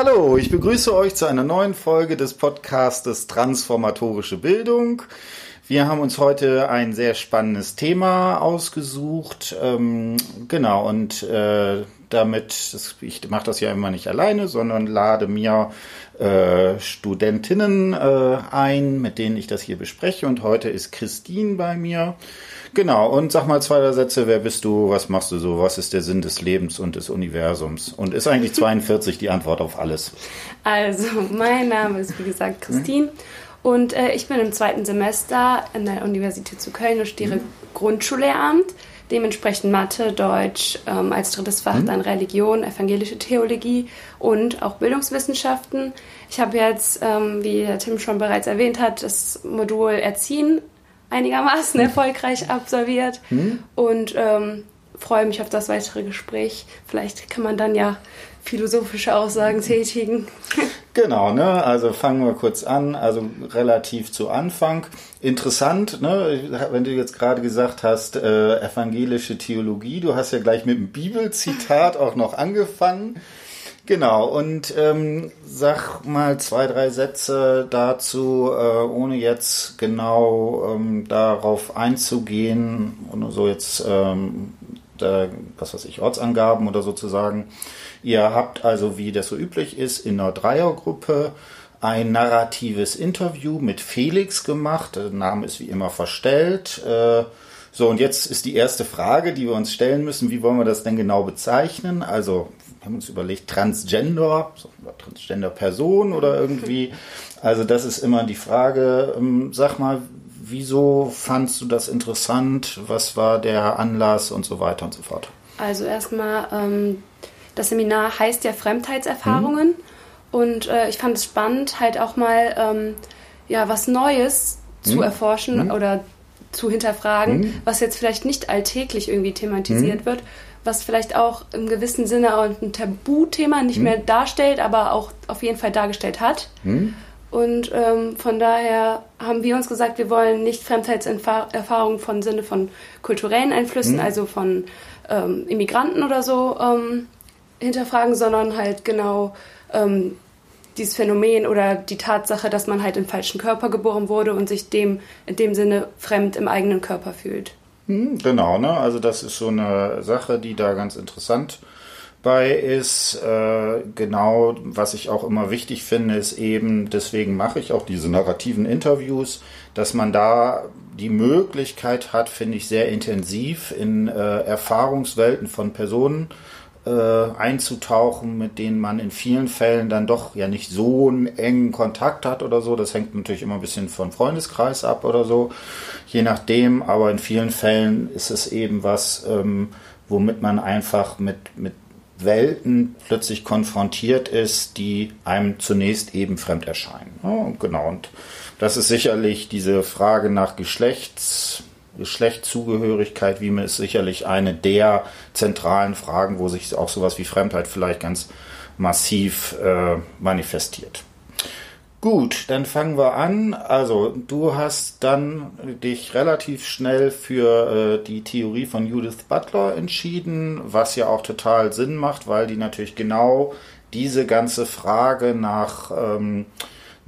Hallo, ich begrüße euch zu einer neuen Folge des Podcastes Transformatorische Bildung. Wir haben uns heute ein sehr spannendes Thema ausgesucht. Ähm, genau, und äh, damit, ich mache das ja immer nicht alleine, sondern lade mir äh, Studentinnen äh, ein, mit denen ich das hier bespreche. Und heute ist Christine bei mir. Genau, und sag mal zwei, Sätze, wer bist du, was machst du so, was ist der Sinn des Lebens und des Universums? Und ist eigentlich 42 die Antwort auf alles? Also, mein Name ist wie gesagt Christine und äh, ich bin im zweiten Semester an der Universität zu Köln und studiere mhm. Grundschullehramt, dementsprechend Mathe, Deutsch, ähm, als drittes Fach mhm. dann Religion, evangelische Theologie und auch Bildungswissenschaften. Ich habe jetzt, ähm, wie der Tim schon bereits erwähnt hat, das Modul Erziehen einigermaßen erfolgreich absolviert mhm. und ähm, freue mich auf das weitere Gespräch. Vielleicht kann man dann ja philosophische Aussagen tätigen. Genau, ne? Also fangen wir kurz an. Also relativ zu Anfang. Interessant, ne? Wenn du jetzt gerade gesagt hast, äh, evangelische Theologie, du hast ja gleich mit dem Bibelzitat auch noch angefangen. Genau, und ähm, sag mal zwei, drei Sätze dazu, äh, ohne jetzt genau ähm, darauf einzugehen, und so jetzt, ähm, da, was weiß ich, Ortsangaben oder sozusagen. Ihr habt also, wie das so üblich ist, in einer Dreiergruppe ein narratives Interview mit Felix gemacht. Der Name ist wie immer verstellt. Äh, so, und jetzt ist die erste Frage, die wir uns stellen müssen. Wie wollen wir das denn genau bezeichnen? Also, wir haben uns überlegt, Transgender, Transgender-Person oder irgendwie. Also, das ist immer die Frage. Ähm, sag mal, wieso fandst du das interessant? Was war der Anlass und so weiter und so fort? Also, erstmal, ähm, das Seminar heißt ja Fremdheitserfahrungen. Mhm. Und äh, ich fand es spannend, halt auch mal ähm, ja, was Neues mhm. zu erforschen mhm. oder zu hinterfragen, mhm. was jetzt vielleicht nicht alltäglich irgendwie thematisiert mhm. wird, was vielleicht auch im gewissen Sinne auch ein Tabuthema nicht mehr darstellt, aber auch auf jeden Fall dargestellt hat. Und ähm, von daher haben wir uns gesagt, wir wollen nicht Fremdheitserfahrungen von Sinne von kulturellen Einflüssen, mhm. also von ähm, Immigranten oder so, ähm, hinterfragen, sondern halt genau ähm, dieses Phänomen oder die Tatsache, dass man halt im falschen Körper geboren wurde und sich dem in dem Sinne fremd im eigenen Körper fühlt. Hm, genau, ne? Also das ist so eine Sache, die da ganz interessant bei ist. Äh, genau, was ich auch immer wichtig finde, ist eben, deswegen mache ich auch diese narrativen Interviews, dass man da die Möglichkeit hat, finde ich, sehr intensiv in äh, Erfahrungswelten von Personen äh, einzutauchen, mit denen man in vielen Fällen dann doch ja nicht so einen engen Kontakt hat oder so. Das hängt natürlich immer ein bisschen vom Freundeskreis ab oder so, je nachdem. Aber in vielen Fällen ist es eben was, ähm, womit man einfach mit, mit Welten plötzlich konfrontiert ist, die einem zunächst eben fremd erscheinen. Ja, genau. Und das ist sicherlich diese Frage nach Geschlechts Geschlechtszugehörigkeit, wie man ist sicherlich eine der zentralen Fragen, wo sich auch sowas wie Fremdheit vielleicht ganz massiv äh, manifestiert. Gut, dann fangen wir an. Also, du hast dann dich relativ schnell für äh, die Theorie von Judith Butler entschieden, was ja auch total Sinn macht, weil die natürlich genau diese ganze Frage nach ähm,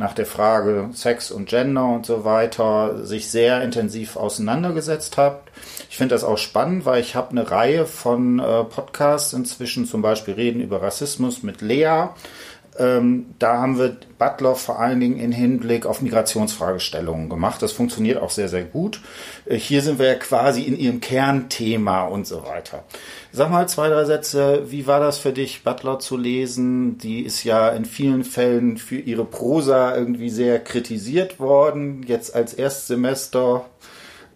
nach der Frage Sex und Gender und so weiter sich sehr intensiv auseinandergesetzt habt. Ich finde das auch spannend, weil ich habe eine Reihe von äh, Podcasts inzwischen, zum Beispiel Reden über Rassismus mit Lea. Ähm, da haben wir Butler vor allen Dingen in Hinblick auf Migrationsfragestellungen gemacht. Das funktioniert auch sehr, sehr gut. Äh, hier sind wir ja quasi in ihrem Kernthema und so weiter. Sag mal zwei, drei Sätze. Wie war das für dich, Butler zu lesen? Die ist ja in vielen Fällen für ihre Prosa irgendwie sehr kritisiert worden. Jetzt als Erstsemester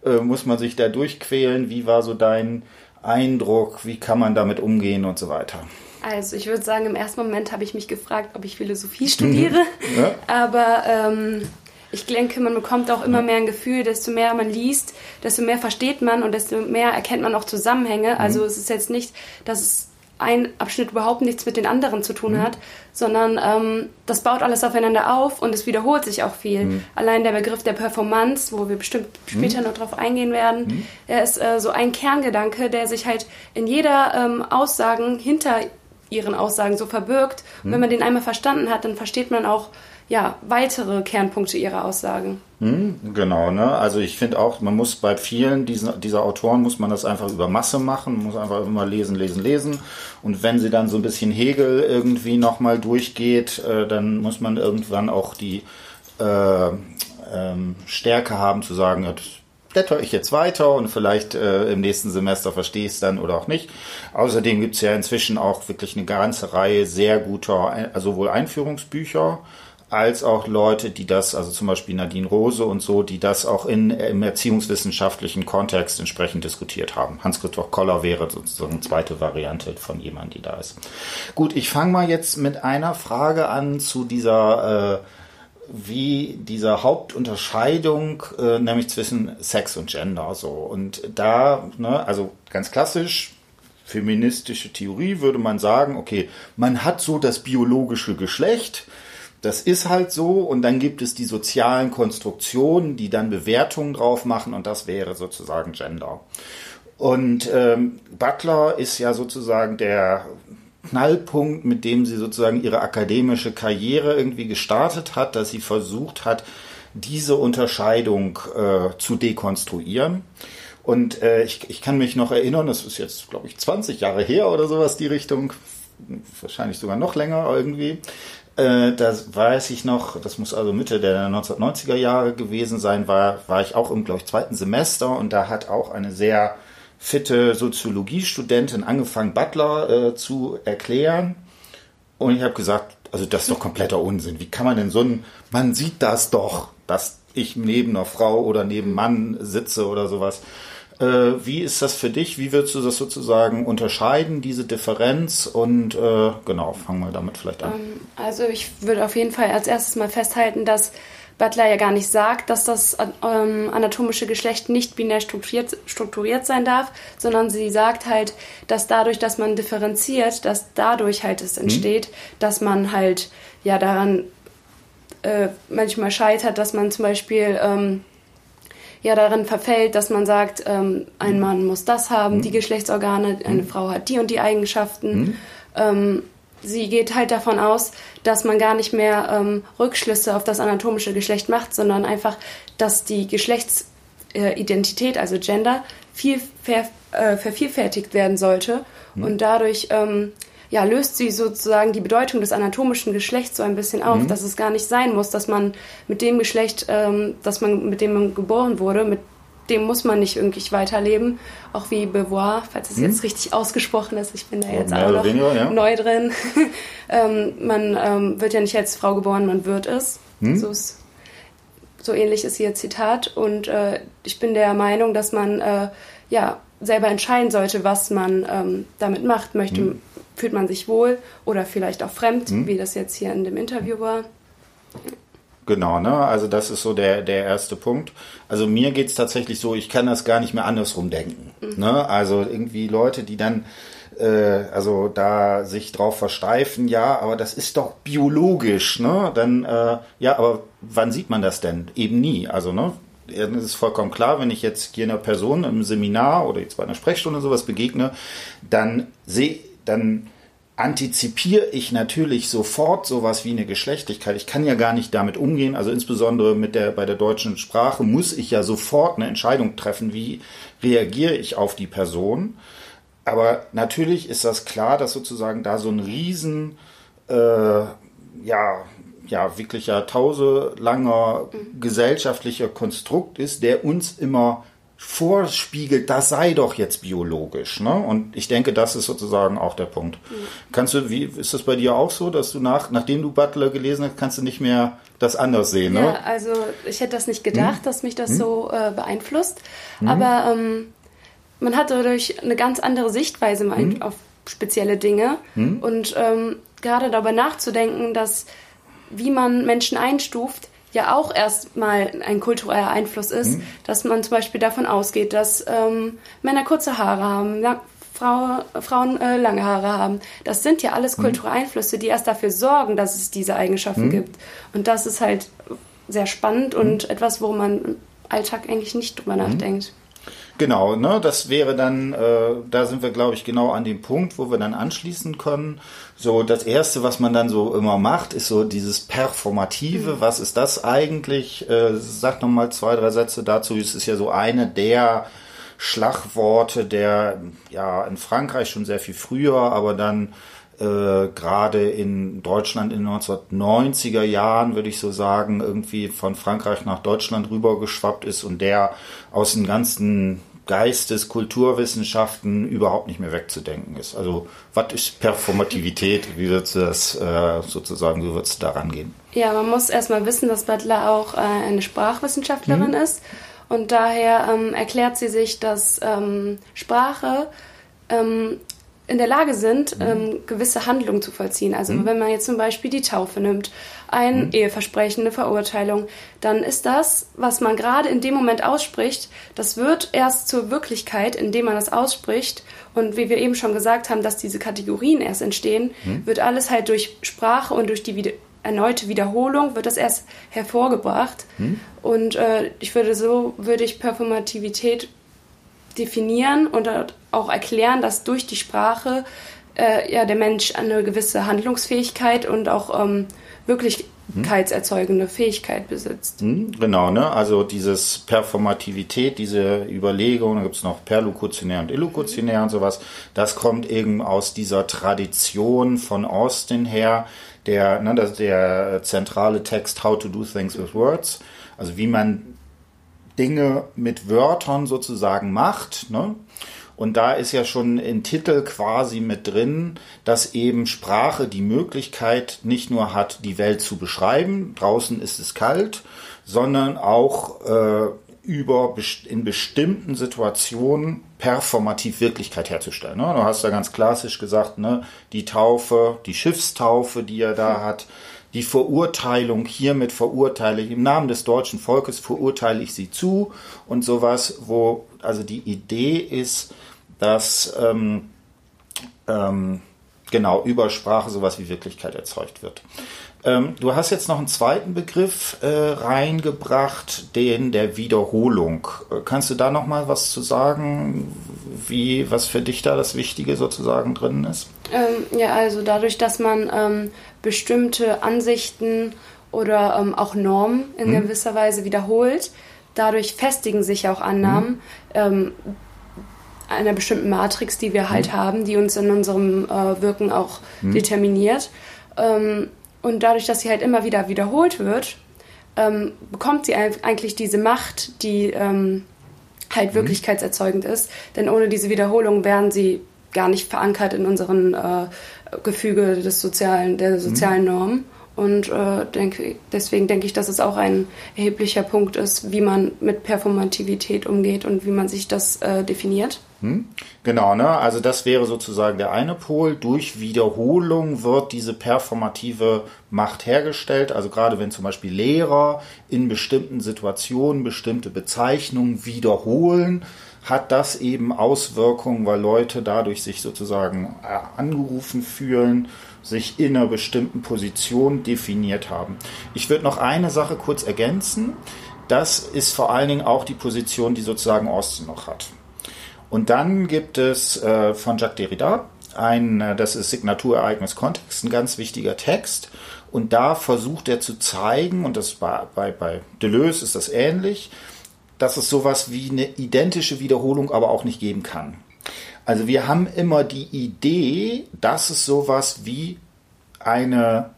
äh, muss man sich da durchquälen. Wie war so dein Eindruck? Wie kann man damit umgehen und so weiter? Also ich würde sagen, im ersten Moment habe ich mich gefragt, ob ich Philosophie studiere. ja. Aber ähm, ich denke, man bekommt auch immer mehr ein Gefühl, desto mehr man liest, desto mehr versteht man und desto mehr erkennt man auch Zusammenhänge. Mhm. Also es ist jetzt nicht, dass es ein Abschnitt überhaupt nichts mit den anderen zu tun mhm. hat, sondern ähm, das baut alles aufeinander auf und es wiederholt sich auch viel. Mhm. Allein der Begriff der Performance, wo wir bestimmt später mhm. noch drauf eingehen werden, mhm. er ist äh, so ein Kerngedanke, der sich halt in jeder ähm, Aussagen hinter ihren Aussagen so verbirgt. Und wenn man den einmal verstanden hat, dann versteht man auch ja, weitere Kernpunkte ihrer Aussagen. Hm, genau, ne? Also ich finde auch, man muss bei vielen dieser, dieser Autoren muss man das einfach über Masse machen, muss einfach immer lesen, lesen, lesen. Und wenn sie dann so ein bisschen Hegel irgendwie nochmal durchgeht, äh, dann muss man irgendwann auch die äh, ähm, Stärke haben zu sagen, ja, blätter ich jetzt weiter und vielleicht äh, im nächsten Semester verstehe ich es dann oder auch nicht. Außerdem gibt es ja inzwischen auch wirklich eine ganze Reihe sehr guter, also sowohl Einführungsbücher, als auch Leute, die das, also zum Beispiel Nadine Rose und so, die das auch in, im erziehungswissenschaftlichen Kontext entsprechend diskutiert haben. Hans-Christoph Koller wäre sozusagen eine zweite Variante von jemandem, die da ist. Gut, ich fange mal jetzt mit einer Frage an zu dieser, äh, wie dieser Hauptunterscheidung, äh, nämlich zwischen Sex und Gender. So. Und da, ne, also ganz klassisch, feministische Theorie würde man sagen, okay, man hat so das biologische Geschlecht, das ist halt so und dann gibt es die sozialen Konstruktionen, die dann Bewertungen drauf machen und das wäre sozusagen Gender. Und ähm, Butler ist ja sozusagen der Knallpunkt, mit dem sie sozusagen ihre akademische Karriere irgendwie gestartet hat, dass sie versucht hat, diese Unterscheidung äh, zu dekonstruieren. Und äh, ich, ich kann mich noch erinnern, das ist jetzt, glaube ich, 20 Jahre her oder sowas, die Richtung, wahrscheinlich sogar noch länger irgendwie, äh, das weiß ich noch, das muss also Mitte der 1990er Jahre gewesen sein, war, war ich auch im, glaube ich, zweiten Semester und da hat auch eine sehr fitte Soziologiestudentin angefangen, Butler äh, zu erklären. Und ich habe gesagt, also das ist doch kompletter Unsinn. Wie kann man denn so ein, man sieht das doch, dass ich neben einer Frau oder neben Mann sitze oder sowas. Äh, wie ist das für dich? Wie würdest du das sozusagen unterscheiden, diese Differenz? Und äh, genau, fangen wir damit vielleicht an. Ähm, also ich würde auf jeden Fall als erstes mal festhalten, dass Butler ja gar nicht sagt, dass das ähm, anatomische Geschlecht nicht binär strukturiert, strukturiert sein darf, sondern sie sagt halt, dass dadurch, dass man differenziert, dass dadurch halt es entsteht, mhm. dass man halt ja daran äh, manchmal scheitert, dass man zum Beispiel ähm, ja darin verfällt, dass man sagt, ähm, ein Mann muss das haben, mhm. die Geschlechtsorgane, eine mhm. Frau hat die und die Eigenschaften. Mhm. Sie geht halt davon aus, dass man gar nicht mehr ähm, Rückschlüsse auf das anatomische Geschlecht macht, sondern einfach, dass die Geschlechtsidentität, also Gender, viel ver, äh, vervielfältigt werden sollte mhm. und dadurch ähm, ja, löst sie sozusagen die Bedeutung des anatomischen Geschlechts so ein bisschen auf, mhm. dass es gar nicht sein muss, dass man mit dem Geschlecht, ähm, dass man, mit dem man geboren wurde, mit dem muss man nicht irgendwie weiterleben. Auch wie Beauvoir, falls es mhm. jetzt richtig ausgesprochen ist, ich bin da jetzt auch noch weniger, ja. neu drin. ähm, man ähm, wird ja nicht als Frau geboren, man wird es. Mhm. So, ist, so ähnlich ist ihr Zitat. Und äh, ich bin der Meinung, dass man äh, ja selber entscheiden sollte, was man ähm, damit macht. Möchte, mhm fühlt man sich wohl oder vielleicht auch fremd, hm. wie das jetzt hier in dem Interview war. Genau, ne? Also das ist so der, der erste Punkt. Also mir geht es tatsächlich so, ich kann das gar nicht mehr andersrum denken. Mhm. Ne? Also irgendwie Leute, die dann äh, also da sich drauf versteifen, ja, aber das ist doch biologisch, ne? Dann, äh, ja, aber wann sieht man das denn? Eben nie. Also, ne? Es ist vollkommen klar, wenn ich jetzt hier einer Person im Seminar oder jetzt bei einer Sprechstunde sowas begegne, dann sehe dann antizipiere ich natürlich sofort sowas wie eine Geschlechtlichkeit. Ich kann ja gar nicht damit umgehen. Also insbesondere mit der, bei der deutschen Sprache muss ich ja sofort eine Entscheidung treffen, wie reagiere ich auf die Person. Aber natürlich ist das klar, dass sozusagen da so ein riesen, äh, ja, ja, wirklich jahrtausendelanger gesellschaftlicher Konstrukt ist, der uns immer vorspiegelt, das sei doch jetzt biologisch. Ne? Und ich denke, das ist sozusagen auch der Punkt. Mhm. Kannst du, wie ist das bei dir auch so, dass du nach, nachdem du Butler gelesen hast, kannst du nicht mehr das anders sehen? Ne? Ja, also ich hätte das nicht gedacht, hm? dass mich das hm? so äh, beeinflusst. Hm? Aber ähm, man hat dadurch eine ganz andere Sichtweise hm? auf spezielle Dinge. Hm? Und ähm, gerade darüber nachzudenken, dass wie man Menschen einstuft, ja auch erstmal ein kultureller Einfluss ist, mhm. dass man zum Beispiel davon ausgeht, dass ähm, Männer kurze Haare haben, ja, Frau, Frauen äh, lange Haare haben. Das sind ja alles mhm. kulturelle Einflüsse, die erst dafür sorgen, dass es diese Eigenschaften mhm. gibt. Und das ist halt sehr spannend und mhm. etwas, wo man im Alltag eigentlich nicht drüber mhm. nachdenkt. Genau, ne, das wäre dann, äh, da sind wir, glaube ich, genau an dem Punkt, wo wir dann anschließen können. So, das erste, was man dann so immer macht, ist so dieses Performative. Mhm. Was ist das eigentlich? Äh, sag noch mal zwei, drei Sätze dazu. Es ist ja so eine der Schlagworte, der ja in Frankreich schon sehr viel früher, aber dann äh, gerade in Deutschland in den 1990er Jahren, würde ich so sagen, irgendwie von Frankreich nach Deutschland rübergeschwappt ist und der aus den ganzen Geistes, Kulturwissenschaften überhaupt nicht mehr wegzudenken ist. Also was ist Performativität? Wie würdest du das äh, sozusagen, wie würdest du da rangehen? Ja, man muss erstmal wissen, dass Butler auch äh, eine Sprachwissenschaftlerin mhm. ist und daher ähm, erklärt sie sich, dass ähm, Sprache ähm, in der Lage sind, mhm. ähm, gewisse Handlungen zu vollziehen. Also mhm. wenn man jetzt zum Beispiel die Taufe nimmt, ein mhm. Eheversprechen, eine Verurteilung, dann ist das, was man gerade in dem Moment ausspricht, das wird erst zur Wirklichkeit, indem man das ausspricht. Und wie wir eben schon gesagt haben, dass diese Kategorien erst entstehen, mhm. wird alles halt durch Sprache und durch die erneute Wiederholung wird das erst hervorgebracht. Mhm. Und äh, ich würde so, würde ich Performativität definieren und auch erklären, dass durch die Sprache äh, ja, der Mensch eine gewisse Handlungsfähigkeit und auch ähm, wirklichkeitserzeugende Fähigkeit besitzt. Hm, genau, ne? Also dieses Performativität, diese Überlegung, da gibt es noch perlokutionär und illokutionär und sowas, das kommt eben aus dieser Tradition von Austin her, der, ne, das der zentrale Text How to Do Things with Words, also wie man Dinge mit Wörtern sozusagen macht. Ne? Und da ist ja schon im Titel quasi mit drin, dass eben Sprache die Möglichkeit nicht nur hat, die Welt zu beschreiben, draußen ist es kalt, sondern auch äh, über in bestimmten Situationen performativ Wirklichkeit herzustellen. Ne? Du hast ja ganz klassisch gesagt, ne, die Taufe, die Schiffstaufe, die er da hat, die Verurteilung, hiermit verurteile ich, im Namen des deutschen Volkes verurteile ich sie zu und sowas, wo also die Idee ist, dass ähm, ähm, genau über Sprache sowas wie Wirklichkeit erzeugt wird. Ähm, du hast jetzt noch einen zweiten Begriff äh, reingebracht, den der Wiederholung. Äh, kannst du da noch mal was zu sagen, wie was für dich da das Wichtige sozusagen drin ist? Ähm, ja, also dadurch, dass man ähm, bestimmte Ansichten oder ähm, auch Normen in hm. gewisser Weise wiederholt, dadurch festigen sich auch Annahmen. Hm einer bestimmten Matrix, die wir halt mhm. haben, die uns in unserem äh, Wirken auch mhm. determiniert. Ähm, und dadurch, dass sie halt immer wieder wiederholt wird, ähm, bekommt sie eigentlich diese Macht, die ähm, halt mhm. wirklichkeitserzeugend ist. Denn ohne diese Wiederholung wären sie gar nicht verankert in unseren äh, Gefüge des sozialen, der sozialen mhm. Normen. Und äh, denk, deswegen denke ich, dass es auch ein erheblicher Punkt ist, wie man mit Performativität umgeht und wie man sich das äh, definiert. Hm? Genau, ne? Also das wäre sozusagen der eine Pol. Durch Wiederholung wird diese performative Macht hergestellt. Also gerade wenn zum Beispiel Lehrer in bestimmten Situationen bestimmte Bezeichnungen wiederholen, hat das eben Auswirkungen, weil Leute dadurch sich sozusagen äh, angerufen fühlen, sich in einer bestimmten Position definiert haben. Ich würde noch eine Sache kurz ergänzen. Das ist vor allen Dingen auch die Position, die sozusagen Austin noch hat. Und dann gibt es äh, von Jacques Derrida ein, äh, das ist Signaturereignis Kontext, ein ganz wichtiger Text. Und da versucht er zu zeigen, und das bei, bei, bei Deleuze ist das ähnlich, dass es sowas wie eine identische Wiederholung aber auch nicht geben kann. Also wir haben immer die Idee, dass es sowas wie eine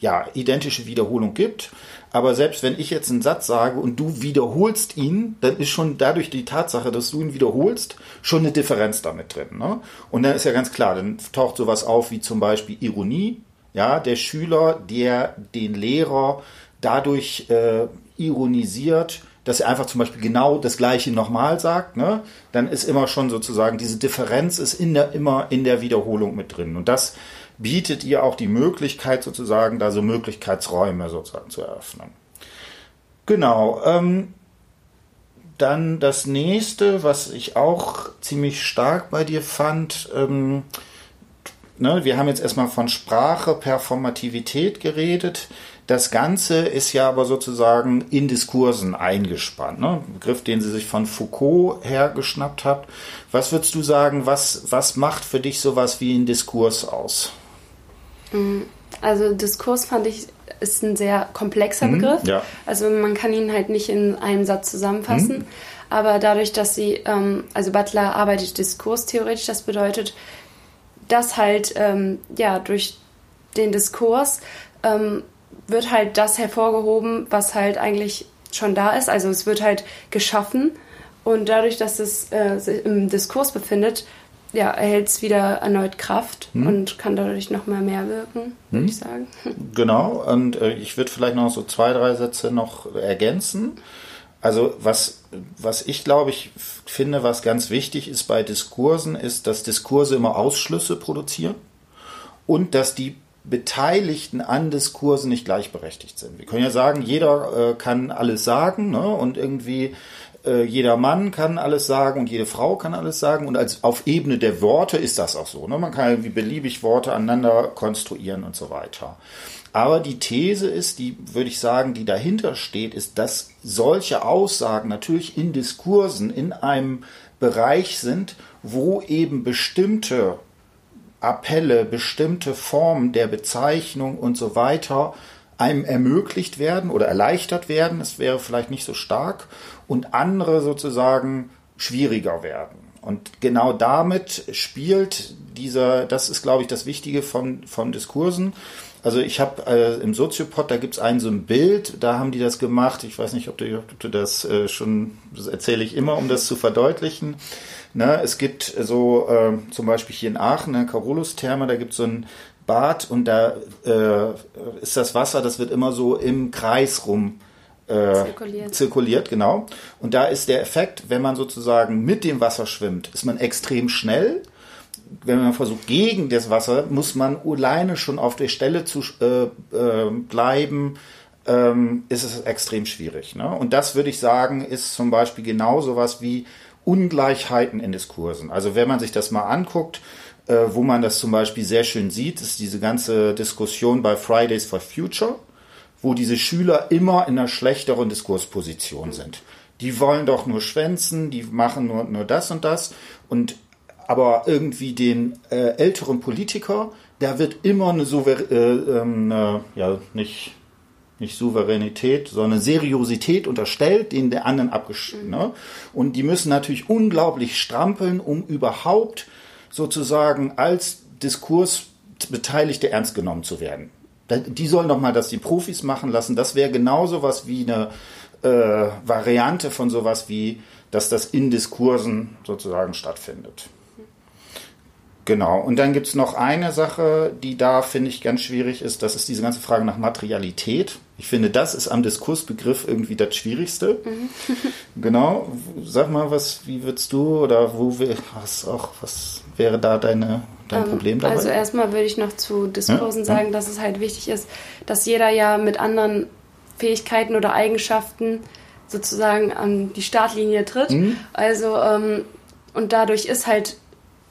ja, identische Wiederholung gibt. Aber selbst wenn ich jetzt einen Satz sage und du wiederholst ihn, dann ist schon dadurch die Tatsache, dass du ihn wiederholst, schon eine Differenz damit drin. Ne? Und dann ist ja ganz klar, dann taucht sowas auf wie zum Beispiel Ironie. Ja, der Schüler, der den Lehrer dadurch äh, ironisiert, dass er einfach zum Beispiel genau das Gleiche nochmal sagt, ne, dann ist immer schon sozusagen diese Differenz ist in der, immer in der Wiederholung mit drin. Und das bietet ihr auch die Möglichkeit sozusagen, da so Möglichkeitsräume sozusagen zu eröffnen. Genau. Ähm, dann das nächste, was ich auch ziemlich stark bei dir fand, ähm, ne, wir haben jetzt erstmal von Sprache, Performativität geredet. Das Ganze ist ja aber sozusagen in Diskursen eingespannt. Ne? Begriff, den Sie sich von Foucault hergeschnappt habt. Was würdest du sagen, was, was macht für dich sowas wie ein Diskurs aus? Mm, also Diskurs fand ich ist ein sehr komplexer mhm, Begriff. Ja. Also man kann ihn halt nicht in einem Satz zusammenfassen. Mhm. Aber dadurch, dass sie, ähm, also Butler arbeitet diskurstheoretisch, das bedeutet, dass halt ähm, ja durch den Diskurs ähm, wird halt das hervorgehoben, was halt eigentlich schon da ist. Also es wird halt geschaffen und dadurch, dass es äh, im Diskurs befindet, ja, erhält es wieder erneut Kraft hm. und kann dadurch noch mal mehr wirken, würde hm. ich sagen. Genau, und äh, ich würde vielleicht noch so zwei, drei Sätze noch ergänzen. Also was, was ich glaube ich finde, was ganz wichtig ist bei Diskursen, ist, dass Diskurse immer Ausschlüsse produzieren und dass die Beteiligten an Diskursen nicht gleichberechtigt sind. Wir können ja sagen, jeder äh, kann alles sagen ne? und irgendwie äh, jeder Mann kann alles sagen und jede Frau kann alles sagen und als auf Ebene der Worte ist das auch so. Ne? Man kann irgendwie beliebig Worte aneinander konstruieren und so weiter. Aber die These ist, die würde ich sagen, die dahinter steht, ist, dass solche Aussagen natürlich in Diskursen in einem Bereich sind, wo eben bestimmte Appelle, bestimmte Formen der Bezeichnung und so weiter einem ermöglicht werden oder erleichtert werden, es wäre vielleicht nicht so stark, und andere sozusagen schwieriger werden. Und genau damit spielt dieser, das ist, glaube ich, das Wichtige von, von Diskursen. Also ich habe äh, im Soziopod, da gibt es ein so ein Bild, da haben die das gemacht. Ich weiß nicht, ob du, ob du das äh, schon, das erzähle ich immer, um das zu verdeutlichen. Ne, es gibt so äh, zum Beispiel hier in Aachen, ne, Carolus-Therme, da gibt es so ein Bad und da äh, ist das Wasser, das wird immer so im Kreis rum äh, zirkuliert. zirkuliert, genau. Und da ist der Effekt, wenn man sozusagen mit dem Wasser schwimmt, ist man extrem schnell. Wenn man versucht gegen das Wasser, muss man alleine schon auf der Stelle zu äh, äh, bleiben, ähm, ist es extrem schwierig. Ne? Und das würde ich sagen, ist zum Beispiel genau sowas wie Ungleichheiten in Diskursen. Also wenn man sich das mal anguckt, äh, wo man das zum Beispiel sehr schön sieht, ist diese ganze Diskussion bei Fridays for Future, wo diese Schüler immer in einer schlechteren Diskursposition sind. Die wollen doch nur schwänzen, die machen nur, nur das und das. Und aber irgendwie den äh, älteren Politiker, da wird immer eine, Souver äh, ähm, eine ja nicht nicht Souveränität, sondern Seriosität unterstellt, denen der anderen abgeschnitten. Ne? Und die müssen natürlich unglaublich strampeln, um überhaupt sozusagen als Diskursbeteiligte ernst genommen zu werden. Die sollen doch mal das die Profis machen lassen. Das wäre genauso was wie eine äh, Variante von sowas wie, dass das in Diskursen sozusagen stattfindet. Genau. Und dann gibt es noch eine Sache, die da, finde ich, ganz schwierig ist. Das ist diese ganze Frage nach Materialität. Ich finde, das ist am Diskursbegriff irgendwie das Schwierigste. Mhm. genau. Sag mal, was, wie würdest du oder wo was auch, was wäre da deine, dein ähm, Problem dabei? Also erstmal würde ich noch zu Diskursen ja? sagen, dass es halt wichtig ist, dass jeder ja mit anderen Fähigkeiten oder Eigenschaften sozusagen an die Startlinie tritt. Mhm. Also ähm, und dadurch ist halt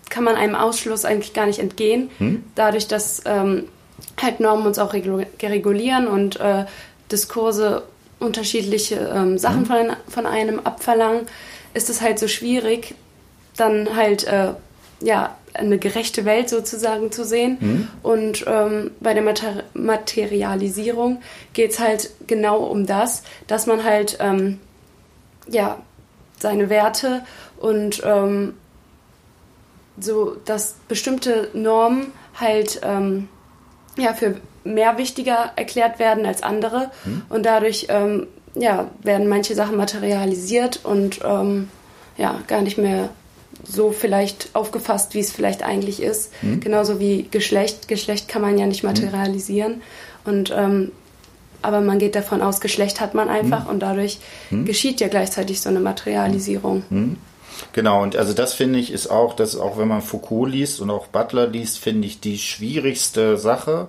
kann man einem Ausschluss eigentlich gar nicht entgehen, hm? dadurch, dass ähm, halt Normen uns auch regulieren und äh, Diskurse unterschiedliche ähm, Sachen hm? von, von einem abverlangen, ist es halt so schwierig, dann halt äh, ja eine gerechte Welt sozusagen zu sehen. Mhm. Und ähm, bei der Mater Materialisierung geht es halt genau um das, dass man halt ähm, ja seine Werte und ähm, so, dass bestimmte Normen halt ähm, ja, für mehr wichtiger erklärt werden als andere hm. und dadurch ähm, ja, werden manche Sachen materialisiert und ähm, ja, gar nicht mehr so vielleicht aufgefasst, wie es vielleicht eigentlich ist. Hm. Genauso wie Geschlecht. Geschlecht kann man ja nicht hm. materialisieren. Hm. Und ähm, aber man geht davon aus, Geschlecht hat man einfach hm. und dadurch hm. geschieht ja gleichzeitig so eine Materialisierung. Genau, und also das finde ich ist auch, dass auch wenn man Foucault liest und auch Butler liest, finde ich die schwierigste Sache.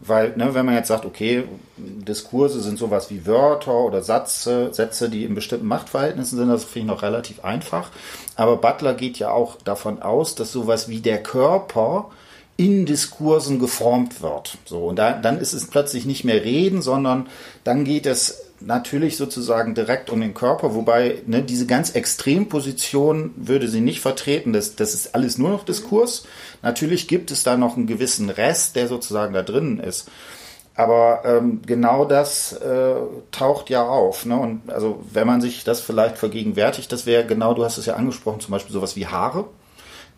Weil, ne, wenn man jetzt sagt, okay, Diskurse sind sowas wie Wörter oder Sätze, Sätze, die in bestimmten Machtverhältnissen sind, das finde ich noch relativ einfach. Aber Butler geht ja auch davon aus, dass sowas wie der Körper in Diskursen geformt wird. So, und da, dann ist es plötzlich nicht mehr Reden, sondern dann geht es natürlich sozusagen direkt um den Körper, wobei ne, diese ganz Extremposition würde sie nicht vertreten. Das, das ist alles nur noch Diskurs. Natürlich gibt es da noch einen gewissen Rest, der sozusagen da drinnen ist. Aber ähm, genau das äh, taucht ja auf. Ne? Und also wenn man sich das vielleicht vergegenwärtigt, das wäre genau, du hast es ja angesprochen, zum Beispiel sowas wie Haare.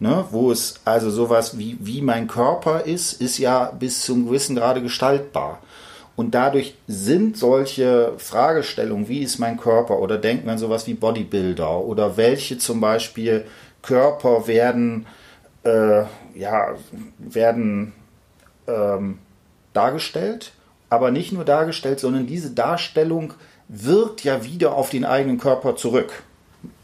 Ne, wo es also sowas wie, wie mein Körper ist, ist ja bis zum gewissen Grade gestaltbar. Und dadurch sind solche Fragestellungen, wie ist mein Körper, oder denkt man sowas wie Bodybuilder, oder welche zum Beispiel Körper werden, äh, ja, werden ähm, dargestellt, aber nicht nur dargestellt, sondern diese Darstellung wirkt ja wieder auf den eigenen Körper zurück.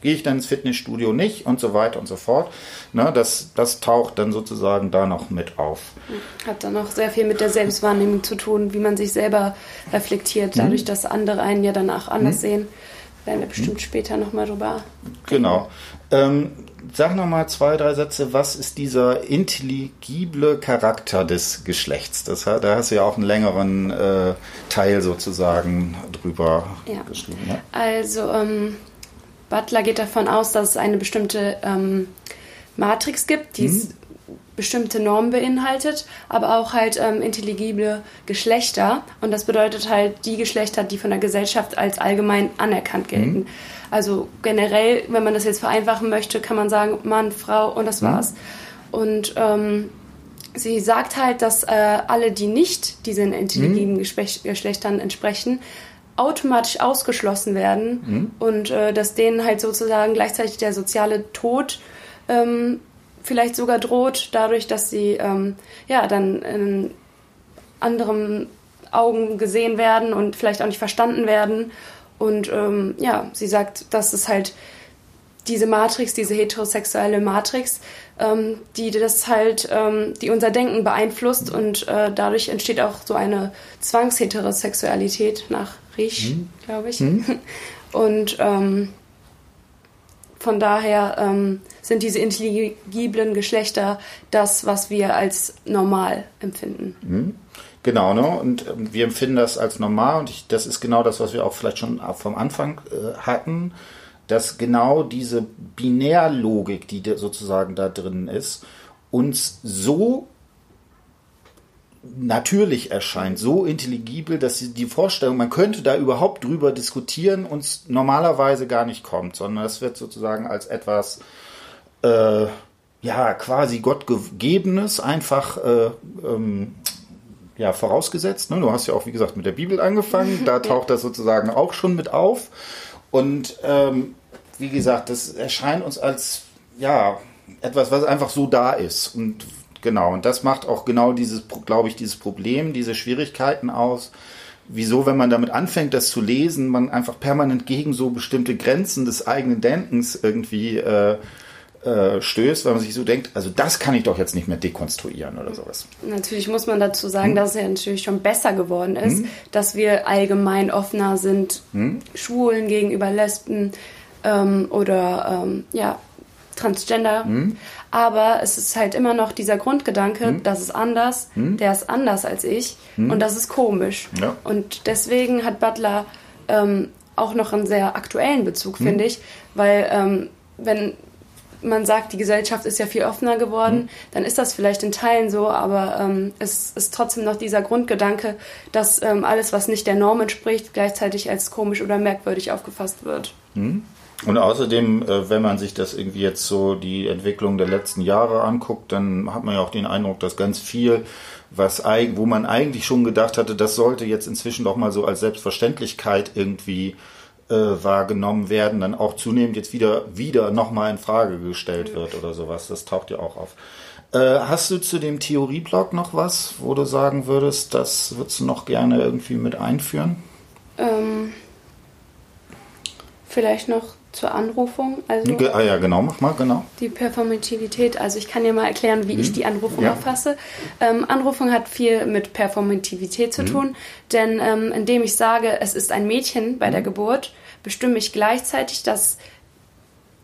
Gehe ich dann ins Fitnessstudio nicht und so weiter und so fort. Ne, das, das taucht dann sozusagen da noch mit auf. Hat dann auch sehr viel mit der Selbstwahrnehmung zu tun, wie man sich selber reflektiert, dadurch, mhm. dass andere einen ja dann auch anders mhm. sehen. Werden wir bestimmt mhm. später nochmal drüber. Genau. Ähm, sag nochmal zwei, drei Sätze. Was ist dieser intelligible Charakter des Geschlechts? Das, da hast du ja auch einen längeren äh, Teil sozusagen drüber ja. geschrieben. Ja? Also, ähm, Butler geht davon aus, dass es eine bestimmte ähm, Matrix gibt, die mhm. bestimmte Normen beinhaltet, aber auch halt ähm, intelligible Geschlechter. Und das bedeutet halt die Geschlechter, die von der Gesellschaft als allgemein anerkannt gelten. Mhm. Also generell, wenn man das jetzt vereinfachen möchte, kann man sagen Mann, Frau und das mhm. war's. Und ähm, sie sagt halt, dass äh, alle, die nicht diesen intelligiblen mhm. Geschlechtern entsprechen, automatisch ausgeschlossen werden mhm. und äh, dass denen halt sozusagen gleichzeitig der soziale Tod ähm, vielleicht sogar droht, dadurch, dass sie ähm, ja dann in anderen Augen gesehen werden und vielleicht auch nicht verstanden werden und ähm, ja, sie sagt, dass es halt diese Matrix, diese heterosexuelle Matrix, ähm, die das halt, ähm, die unser Denken beeinflusst und äh, dadurch entsteht auch so eine Zwangsheterosexualität nach Riesch, hm. glaube ich. Hm. Und ähm, von daher ähm, sind diese intelligiblen Geschlechter das, was wir als normal empfinden. Hm. Genau, ne? Und ähm, wir empfinden das als normal und ich, das ist genau das, was wir auch vielleicht schon vom Anfang äh, hatten, dass genau diese Binärlogik, die sozusagen da drin ist, uns so natürlich erscheint, so intelligibel, dass die Vorstellung, man könnte da überhaupt drüber diskutieren, uns normalerweise gar nicht kommt, sondern es wird sozusagen als etwas äh, ja quasi Gottgegebenes einfach äh, ähm, ja, vorausgesetzt. Ne? Du hast ja auch, wie gesagt, mit der Bibel angefangen. Da taucht das sozusagen auch schon mit auf. Und ähm, wie gesagt, das erscheint uns als ja etwas, was einfach so da ist. Und genau, und das macht auch genau dieses, glaube ich, dieses Problem, diese Schwierigkeiten aus. Wieso, wenn man damit anfängt, das zu lesen, man einfach permanent gegen so bestimmte Grenzen des eigenen Denkens irgendwie äh, äh, stößt, weil man sich so denkt, also das kann ich doch jetzt nicht mehr dekonstruieren oder sowas. Natürlich muss man dazu sagen, hm? dass es ja natürlich schon besser geworden ist, hm? dass wir allgemein offener sind, hm? Schwulen gegenüber Lesben ähm, oder ähm, ja, Transgender. Hm? Aber es ist halt immer noch dieser Grundgedanke, hm? das ist anders, hm? der ist anders als ich und das ist komisch. Ja. Und deswegen hat Butler ähm, auch noch einen sehr aktuellen Bezug, finde ich, weil ähm, wenn man sagt, die Gesellschaft ist ja viel offener geworden, mhm. dann ist das vielleicht in Teilen so, aber ähm, es ist trotzdem noch dieser Grundgedanke, dass ähm, alles, was nicht der Norm entspricht, gleichzeitig als komisch oder merkwürdig aufgefasst wird. Mhm. Und außerdem, äh, wenn man sich das irgendwie jetzt so die Entwicklung der letzten Jahre anguckt, dann hat man ja auch den Eindruck, dass ganz viel, was wo man eigentlich schon gedacht hatte, das sollte jetzt inzwischen doch mal so als Selbstverständlichkeit irgendwie äh, wahrgenommen werden, dann auch zunehmend jetzt wieder, wieder nochmal in Frage gestellt wird oder sowas. Das taucht ja auch auf. Äh, hast du zu dem Theorieblock noch was, wo du sagen würdest, das würdest du noch gerne irgendwie mit einführen? Ähm, vielleicht noch zur Anrufung. Also ah ja, genau, mach mal, genau. Die Performativität, also ich kann dir mal erklären, wie mhm. ich die Anrufung ja. erfasse. Ähm, Anrufung hat viel mit Performativität zu mhm. tun, denn ähm, indem ich sage, es ist ein Mädchen bei mhm. der Geburt, bestimme ich gleichzeitig, dass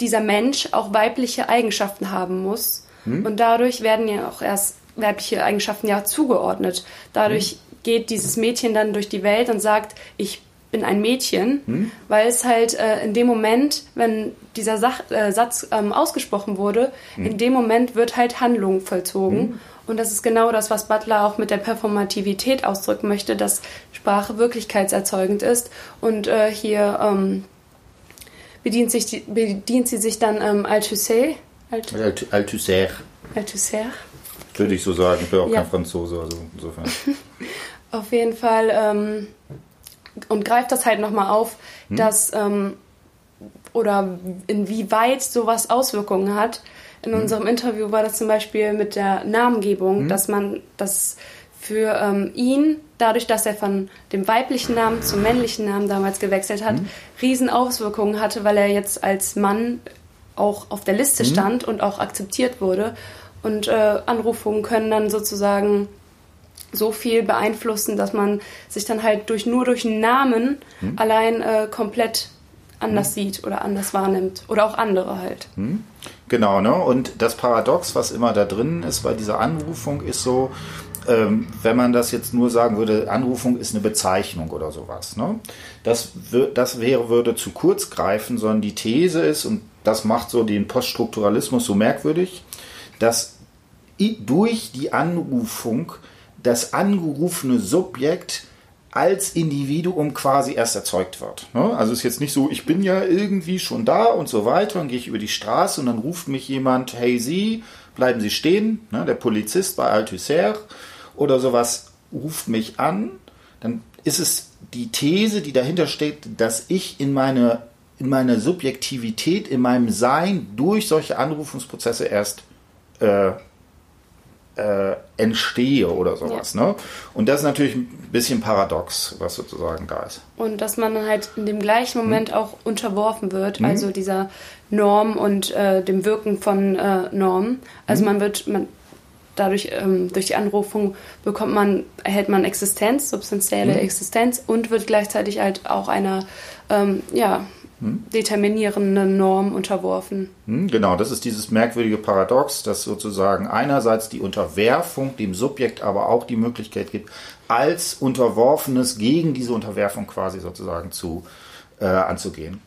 dieser Mensch auch weibliche Eigenschaften haben muss. Mhm. Und dadurch werden ja auch erst weibliche Eigenschaften ja zugeordnet. Dadurch mhm. geht dieses Mädchen dann durch die Welt und sagt, ich bin ein Mädchen, mhm. weil es halt äh, in dem Moment, wenn dieser Sach äh, Satz ähm, ausgesprochen wurde, mhm. in dem Moment wird halt Handlung vollzogen. Mhm. Und das ist genau das, was Butler auch mit der Performativität ausdrücken möchte, dass Sprache wirklichkeitserzeugend ist. Und äh, hier ähm, bedient, sich die, bedient sie sich dann ähm, Althusser. Alt Althusser. Althusser. Würde ich so sagen, ich bin auch ja. kein Franzose, also insofern. Auf jeden Fall. Ähm, und greift das halt nochmal auf, hm? dass ähm, oder inwieweit sowas Auswirkungen hat. In hm. unserem Interview war das zum Beispiel mit der Namengebung, hm? dass man das für ähm, ihn, dadurch, dass er von dem weiblichen Namen zum männlichen Namen damals gewechselt hat, hm? riesen Auswirkungen hatte, weil er jetzt als Mann auch auf der Liste hm? stand und auch akzeptiert wurde. Und äh, Anrufungen können dann sozusagen so viel beeinflussen, dass man sich dann halt durch nur durch einen Namen hm. allein äh, komplett anders hm. sieht oder anders wahrnimmt oder auch andere halt. Hm. Genau, ne? Und das Paradox, was immer da drin ist bei dieser Anrufung, ist so, ähm, wenn man das jetzt nur sagen würde, Anrufung ist eine Bezeichnung oder sowas. Ne? Das, das wäre, würde zu kurz greifen, sondern die These ist, und das macht so den Poststrukturalismus so merkwürdig, dass durch die Anrufung das angerufene Subjekt als Individuum quasi erst erzeugt wird. Ne? Also es ist jetzt nicht so, ich bin ja irgendwie schon da und so weiter und gehe ich über die Straße und dann ruft mich jemand, hey Sie, bleiben Sie stehen, ne? der Polizist bei Althusser oder sowas ruft mich an, dann ist es die These, die dahinter steht, dass ich in meine in meiner Subjektivität, in meinem Sein durch solche Anrufungsprozesse erst äh, äh, entstehe oder sowas. Ja. Ne? Und das ist natürlich ein bisschen paradox, was sozusagen da ist. Und dass man halt in dem gleichen Moment hm. auch unterworfen wird, hm. also dieser Norm und äh, dem Wirken von äh, Normen. Also hm. man wird, man, dadurch, ähm, durch die Anrufung bekommt man, erhält man Existenz, substanzielle hm. Existenz und wird gleichzeitig halt auch einer, ähm, ja, hm? Determinierenden Norm unterworfen. Hm, genau, das ist dieses merkwürdige Paradox, dass sozusagen einerseits die Unterwerfung dem Subjekt aber auch die Möglichkeit gibt, als Unterworfenes gegen diese Unterwerfung quasi sozusagen zu äh, anzugehen.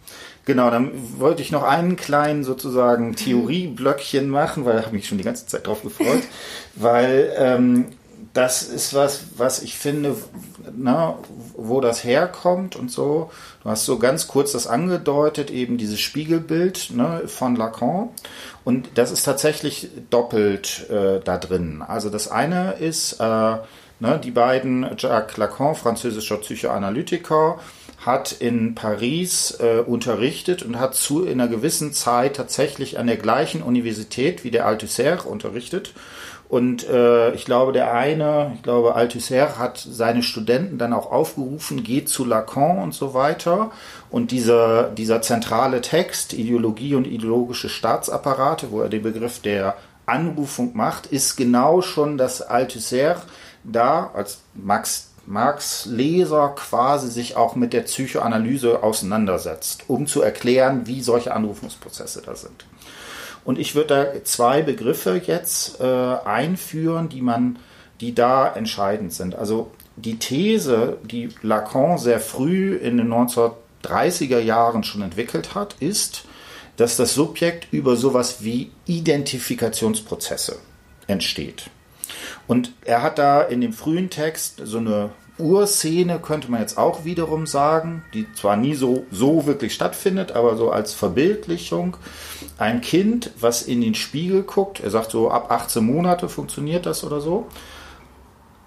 Genau, dann wollte ich noch einen kleinen sozusagen Theorieblöckchen machen, weil ich habe mich schon die ganze Zeit drauf gefreut, weil ähm, das ist was, was ich finde, na, wo das herkommt und so. Du hast so ganz kurz das angedeutet, eben dieses Spiegelbild ne, von Lacan. Und das ist tatsächlich doppelt äh, da drin. Also das eine ist, äh, ne, die beiden, Jacques Lacan, französischer Psychoanalytiker, hat in Paris äh, unterrichtet und hat zu in einer gewissen Zeit tatsächlich an der gleichen Universität wie der Althusser unterrichtet und äh, ich glaube, der eine, ich glaube, Althusser hat seine Studenten dann auch aufgerufen, geht zu Lacan und so weiter. Und dieser, dieser zentrale Text, Ideologie und ideologische Staatsapparate, wo er den Begriff der Anrufung macht, ist genau schon, dass Althusser da als Max Marx Leser quasi sich auch mit der Psychoanalyse auseinandersetzt, um zu erklären, wie solche Anrufungsprozesse da sind. Und ich würde da zwei Begriffe jetzt äh, einführen, die man, die da entscheidend sind. Also die These, die Lacan sehr früh in den 1930er Jahren schon entwickelt hat, ist, dass das Subjekt über sowas wie Identifikationsprozesse entsteht. Und er hat da in dem frühen Text so eine Urszene, könnte man jetzt auch wiederum sagen, die zwar nie so, so wirklich stattfindet, aber so als Verbildlichung. Ein Kind, was in den Spiegel guckt, er sagt so, ab 18 Monate funktioniert das oder so,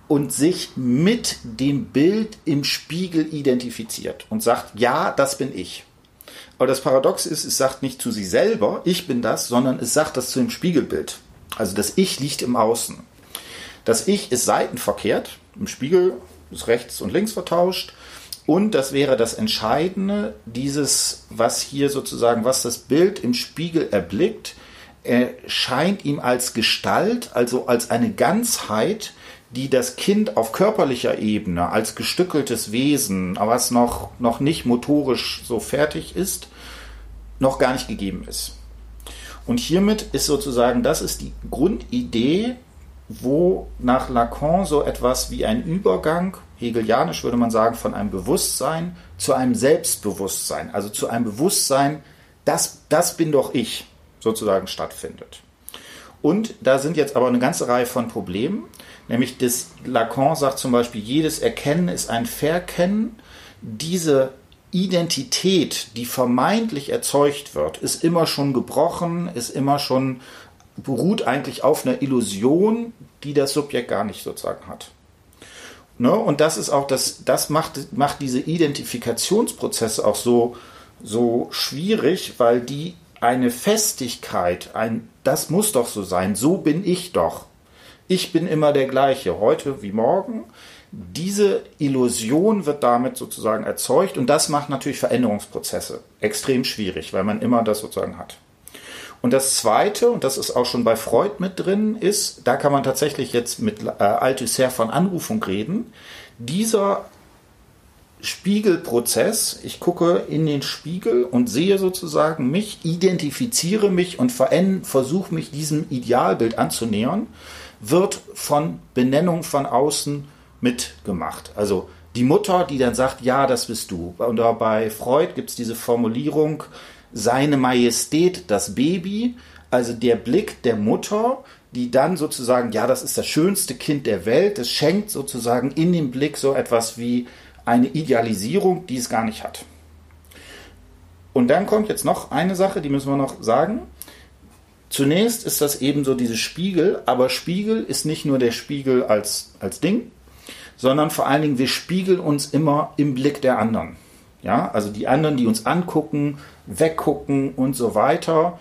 und sich mit dem Bild im Spiegel identifiziert und sagt, ja, das bin ich. Aber das Paradox ist, es sagt nicht zu sich selber, ich bin das, sondern es sagt das zu dem Spiegelbild. Also das Ich liegt im Außen. Das Ich ist seitenverkehrt. Im Spiegel ist rechts und links vertauscht. Und das wäre das Entscheidende, dieses, was hier sozusagen, was das Bild im Spiegel erblickt, erscheint ihm als Gestalt, also als eine Ganzheit, die das Kind auf körperlicher Ebene als gestückeltes Wesen, was noch, noch nicht motorisch so fertig ist, noch gar nicht gegeben ist. Und hiermit ist sozusagen, das ist die Grundidee wo nach Lacan so etwas wie ein Übergang, hegelianisch würde man sagen, von einem Bewusstsein zu einem Selbstbewusstsein, also zu einem Bewusstsein, das, das bin doch ich, sozusagen stattfindet. Und da sind jetzt aber eine ganze Reihe von Problemen, nämlich das Lacan sagt zum Beispiel, jedes Erkennen ist ein Verkennen. Diese Identität, die vermeintlich erzeugt wird, ist immer schon gebrochen, ist immer schon beruht eigentlich auf einer Illusion, die das Subjekt gar nicht sozusagen hat. Ne? Und das ist auch das, das macht, macht diese Identifikationsprozesse auch so, so schwierig, weil die eine Festigkeit, ein, das muss doch so sein, so bin ich doch. Ich bin immer der gleiche, heute wie morgen. Diese Illusion wird damit sozusagen erzeugt und das macht natürlich Veränderungsprozesse extrem schwierig, weil man immer das sozusagen hat. Und das Zweite, und das ist auch schon bei Freud mit drin, ist, da kann man tatsächlich jetzt mit äh, Althusser von Anrufung reden, dieser Spiegelprozess, ich gucke in den Spiegel und sehe sozusagen mich, identifiziere mich und versuche mich diesem Idealbild anzunähern, wird von Benennung von außen mitgemacht. Also die Mutter, die dann sagt, ja, das bist du. Und bei Freud gibt es diese Formulierung, seine Majestät das Baby, also der Blick der Mutter, die dann sozusagen, ja, das ist das schönste Kind der Welt, es schenkt sozusagen in dem Blick so etwas wie eine Idealisierung, die es gar nicht hat. Und dann kommt jetzt noch eine Sache, die müssen wir noch sagen. Zunächst ist das eben so dieses Spiegel, aber Spiegel ist nicht nur der Spiegel als, als Ding, sondern vor allen Dingen, wir spiegeln uns immer im Blick der anderen. Ja, also die anderen, die uns angucken, weggucken und so weiter,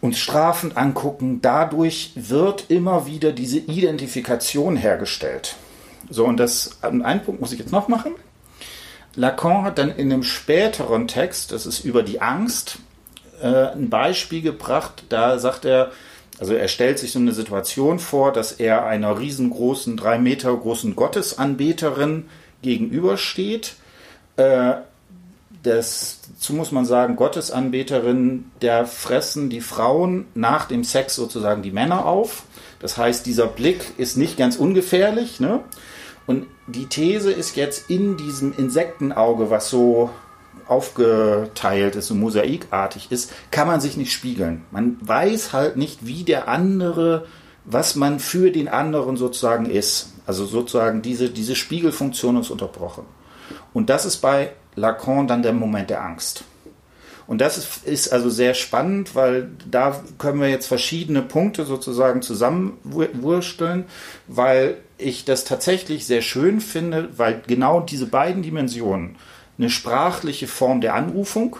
uns strafend angucken, dadurch wird immer wieder diese Identifikation hergestellt. So, und das, einen Punkt muss ich jetzt noch machen. Lacan hat dann in einem späteren Text, das ist über die Angst, äh, ein Beispiel gebracht. Da sagt er, also er stellt sich so eine Situation vor, dass er einer riesengroßen, drei Meter großen Gottesanbeterin gegenübersteht. Äh, das, dazu muss man sagen, Gottesanbeterinnen, der fressen die Frauen nach dem Sex sozusagen die Männer auf. Das heißt, dieser Blick ist nicht ganz ungefährlich. Ne? Und die These ist jetzt in diesem Insektenauge, was so aufgeteilt ist, so mosaikartig ist, kann man sich nicht spiegeln. Man weiß halt nicht, wie der andere, was man für den anderen sozusagen ist. Also sozusagen diese, diese Spiegelfunktion ist unterbrochen. Und das ist bei Lacan dann der Moment der Angst. Und das ist, also sehr spannend, weil da können wir jetzt verschiedene Punkte sozusagen zusammenwursteln, weil ich das tatsächlich sehr schön finde, weil genau diese beiden Dimensionen, eine sprachliche Form der Anrufung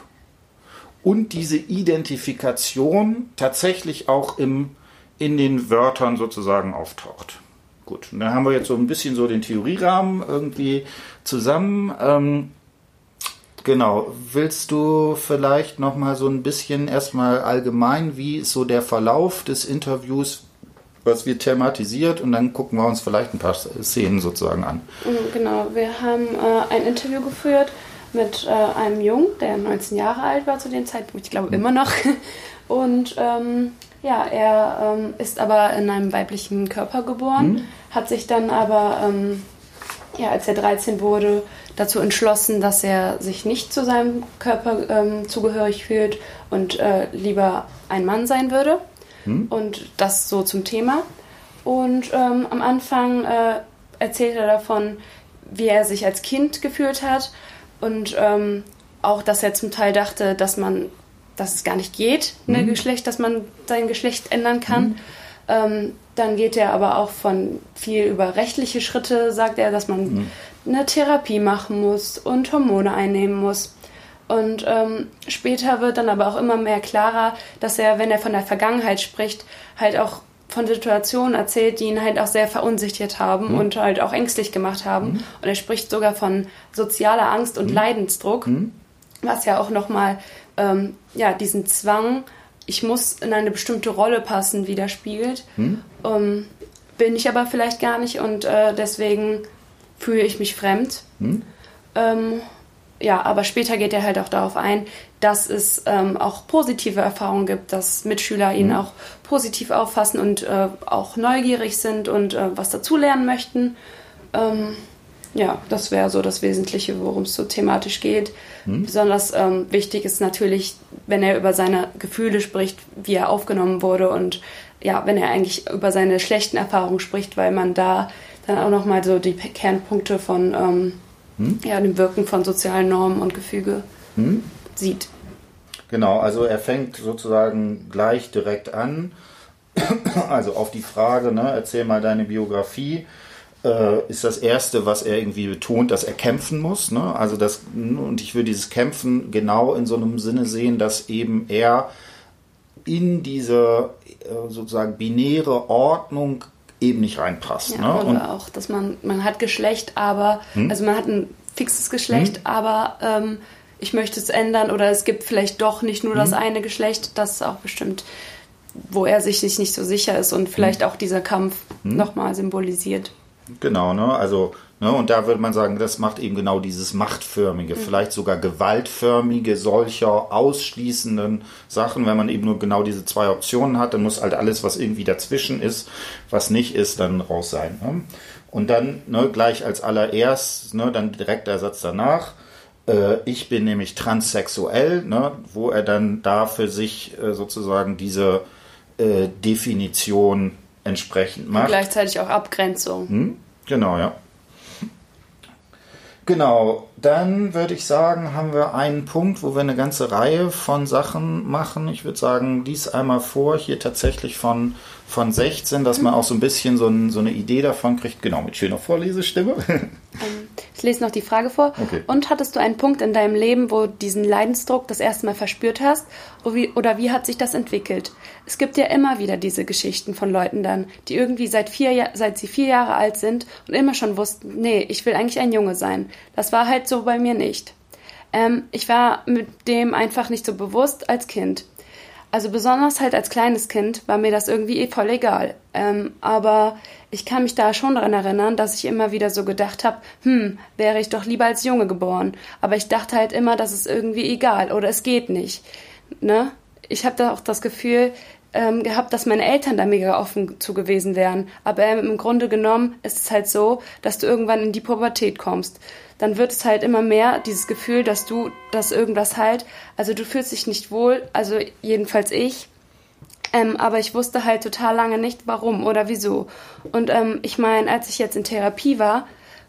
und diese Identifikation tatsächlich auch im, in den Wörtern sozusagen auftaucht. Gut, und dann haben wir jetzt so ein bisschen so den Theorierahmen irgendwie zusammen. Ähm, genau, willst du vielleicht noch mal so ein bisschen erstmal allgemein, wie ist so der Verlauf des Interviews, was wird thematisiert und dann gucken wir uns vielleicht ein paar Szenen sozusagen an. Mhm, genau, wir haben äh, ein Interview geführt mit äh, einem Jungen, der 19 Jahre alt war zu dem Zeitpunkt, ich glaube immer noch. Und ähm, ja, er ähm, ist aber in einem weiblichen Körper geboren, mhm. hat sich dann aber, ähm, ja, als er 13 wurde, dazu entschlossen, dass er sich nicht zu seinem Körper ähm, zugehörig fühlt und äh, lieber ein Mann sein würde. Mhm. Und das so zum Thema. Und ähm, am Anfang äh, erzählt er davon, wie er sich als Kind gefühlt hat und ähm, auch, dass er zum Teil dachte, dass man, dass es gar nicht geht, mhm. Geschlecht, dass man sein Geschlecht ändern kann. Mhm. Ähm, dann geht er aber auch von viel über rechtliche Schritte, sagt er, dass man mhm. eine Therapie machen muss und Hormone einnehmen muss. Und ähm, später wird dann aber auch immer mehr klarer, dass er, wenn er von der Vergangenheit spricht, halt auch von Situationen erzählt, die ihn halt auch sehr verunsichert haben mhm. und halt auch ängstlich gemacht haben. Mhm. Und er spricht sogar von sozialer Angst und mhm. Leidensdruck, mhm. was ja auch nochmal ähm, ja, diesen Zwang, ich muss in eine bestimmte Rolle passen, widerspiegelt. Mhm. Ähm, bin ich aber vielleicht gar nicht und äh, deswegen fühle ich mich fremd. Mhm. Ähm, ja, aber später geht er halt auch darauf ein, dass es ähm, auch positive Erfahrungen gibt, dass Mitschüler ihn mhm. auch positiv auffassen und äh, auch neugierig sind und äh, was dazulernen möchten. Ähm, ja, das wäre so das Wesentliche, worum es so thematisch geht. Mhm. Besonders ähm, wichtig ist natürlich, wenn er über seine Gefühle spricht, wie er aufgenommen wurde und ja, wenn er eigentlich über seine schlechten Erfahrungen spricht, weil man da dann auch nochmal so die Kernpunkte von ähm, hm? ja, dem Wirken von sozialen Normen und Gefüge hm? sieht. Genau, also er fängt sozusagen gleich direkt an. Also auf die Frage, ne, erzähl mal deine Biografie, ist das Erste, was er irgendwie betont, dass er kämpfen muss. Ne? Also das, und ich würde dieses Kämpfen genau in so einem Sinne sehen, dass eben er in diese äh, sozusagen binäre Ordnung eben nicht reinpasst. Ja, ne? Und auch, dass man, man hat Geschlecht, aber, hm? also man hat ein fixes Geschlecht, hm? aber ähm, ich möchte es ändern oder es gibt vielleicht doch nicht nur hm? das eine Geschlecht, das ist auch bestimmt, wo er sich nicht so sicher ist und vielleicht hm? auch dieser Kampf hm? nochmal symbolisiert. Genau, ne? Also Ne, und da würde man sagen, das macht eben genau dieses machtförmige, mhm. vielleicht sogar gewaltförmige solcher ausschließenden Sachen. Wenn man eben nur genau diese zwei Optionen hat, dann muss halt alles, was irgendwie dazwischen ist, was nicht ist, dann raus sein. Ne? Und dann ne, gleich als allererst, ne, dann direkt der Satz danach, äh, ich bin nämlich transsexuell, ne, wo er dann da für sich äh, sozusagen diese äh, Definition entsprechend macht. Und gleichzeitig auch Abgrenzung. Hm? Genau, ja. Genau, dann würde ich sagen, haben wir einen Punkt, wo wir eine ganze Reihe von Sachen machen. Ich würde sagen, dies einmal vor, hier tatsächlich von von 16, dass man auch so ein bisschen so, ein, so eine Idee davon kriegt, genau mit schöner Vorlesestimme. Ähm, ich lese noch die Frage vor. Okay. Und hattest du einen Punkt in deinem Leben, wo du diesen Leidensdruck das erste Mal verspürt hast? Oder wie hat sich das entwickelt? Es gibt ja immer wieder diese Geschichten von Leuten dann, die irgendwie seit, vier, seit sie vier Jahre alt sind und immer schon wussten, nee, ich will eigentlich ein Junge sein. Das war halt so bei mir nicht. Ähm, ich war mit dem einfach nicht so bewusst als Kind. Also besonders halt als kleines Kind war mir das irgendwie eh voll egal. Ähm, aber ich kann mich da schon daran erinnern, dass ich immer wieder so gedacht habe, hm, wäre ich doch lieber als Junge geboren. Aber ich dachte halt immer, das ist irgendwie egal oder es geht nicht. Ne? Ich habe da auch das Gefühl ähm, gehabt, dass meine Eltern da mega offen zu gewesen wären. Aber ähm, im Grunde genommen ist es halt so, dass du irgendwann in die Pubertät kommst dann wird es halt immer mehr dieses Gefühl, dass du, dass irgendwas halt, also du fühlst dich nicht wohl, also jedenfalls ich, ähm, aber ich wusste halt total lange nicht, warum oder wieso. Und ähm, ich meine, als ich jetzt in Therapie war,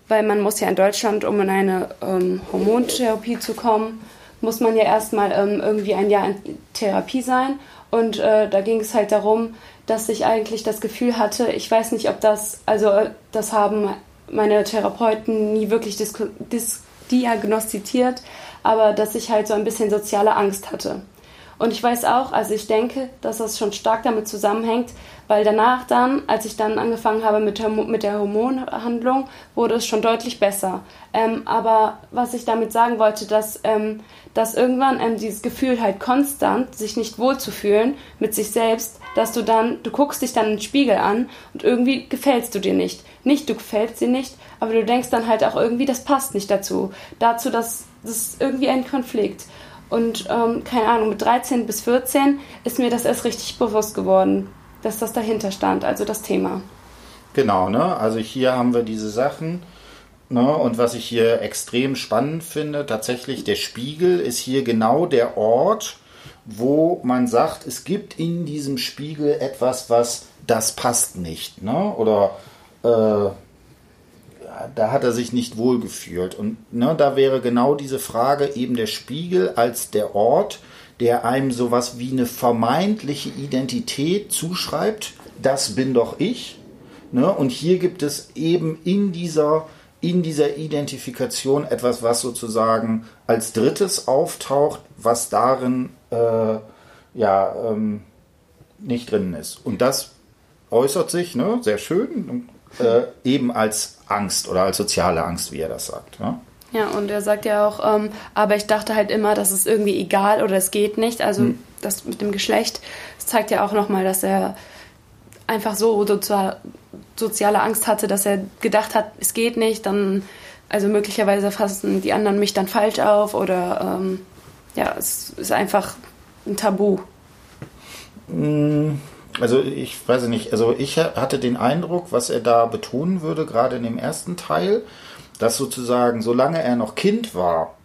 weil man muss ja in Deutschland, um in eine ähm, Hormontherapie zu kommen, muss man ja erstmal ähm, irgendwie ein Jahr in Therapie sein. Und äh, da ging es halt darum, dass ich eigentlich das Gefühl hatte, ich weiß nicht, ob das, also äh, das haben meine Therapeuten nie wirklich diagnostiziert, aber dass ich halt so ein bisschen soziale Angst hatte. Und ich weiß auch, also ich denke, dass das schon stark damit zusammenhängt, weil danach dann, als ich dann angefangen habe mit der, mit der Hormonhandlung, wurde es schon deutlich besser. Ähm, aber was ich damit sagen wollte, dass, ähm, dass irgendwann ähm, dieses Gefühl halt konstant, sich nicht wohlzufühlen mit sich selbst, dass du dann, du guckst dich dann den Spiegel an und irgendwie gefällst du dir nicht. Nicht, du gefällst dir nicht, aber du denkst dann halt auch irgendwie, das passt nicht dazu. Dazu, dass das ist irgendwie ein Konflikt. Und ähm, keine Ahnung, mit 13 bis 14 ist mir das erst richtig bewusst geworden, dass das dahinter stand, also das Thema. Genau, ne? Also hier haben wir diese Sachen. Ne? Und was ich hier extrem spannend finde, tatsächlich der Spiegel ist hier genau der Ort, wo man sagt, es gibt in diesem Spiegel etwas, was das passt nicht. Ne? Oder äh, da hat er sich nicht wohlgefühlt. Und ne, da wäre genau diese Frage eben der Spiegel als der Ort, der einem sowas wie eine vermeintliche Identität zuschreibt. Das bin doch ich. Ne? Und hier gibt es eben in dieser, in dieser Identifikation etwas, was sozusagen als drittes auftaucht, was darin äh, ja, ähm, nicht drin ist. Und das äußert sich, ne, sehr schön, äh, eben als Angst oder als soziale Angst, wie er das sagt. Ja, ja und er sagt ja auch, ähm, aber ich dachte halt immer, das ist irgendwie egal oder es geht nicht. Also hm. das mit dem Geschlecht, das zeigt ja auch nochmal, dass er einfach so sozial, soziale Angst hatte, dass er gedacht hat, es geht nicht, dann also möglicherweise fassen die anderen mich dann falsch auf oder ähm, ja, es ist einfach ein Tabu. Mm, also ich weiß nicht, also ich hatte den Eindruck, was er da betonen würde, gerade in dem ersten Teil, dass sozusagen, solange er noch Kind war,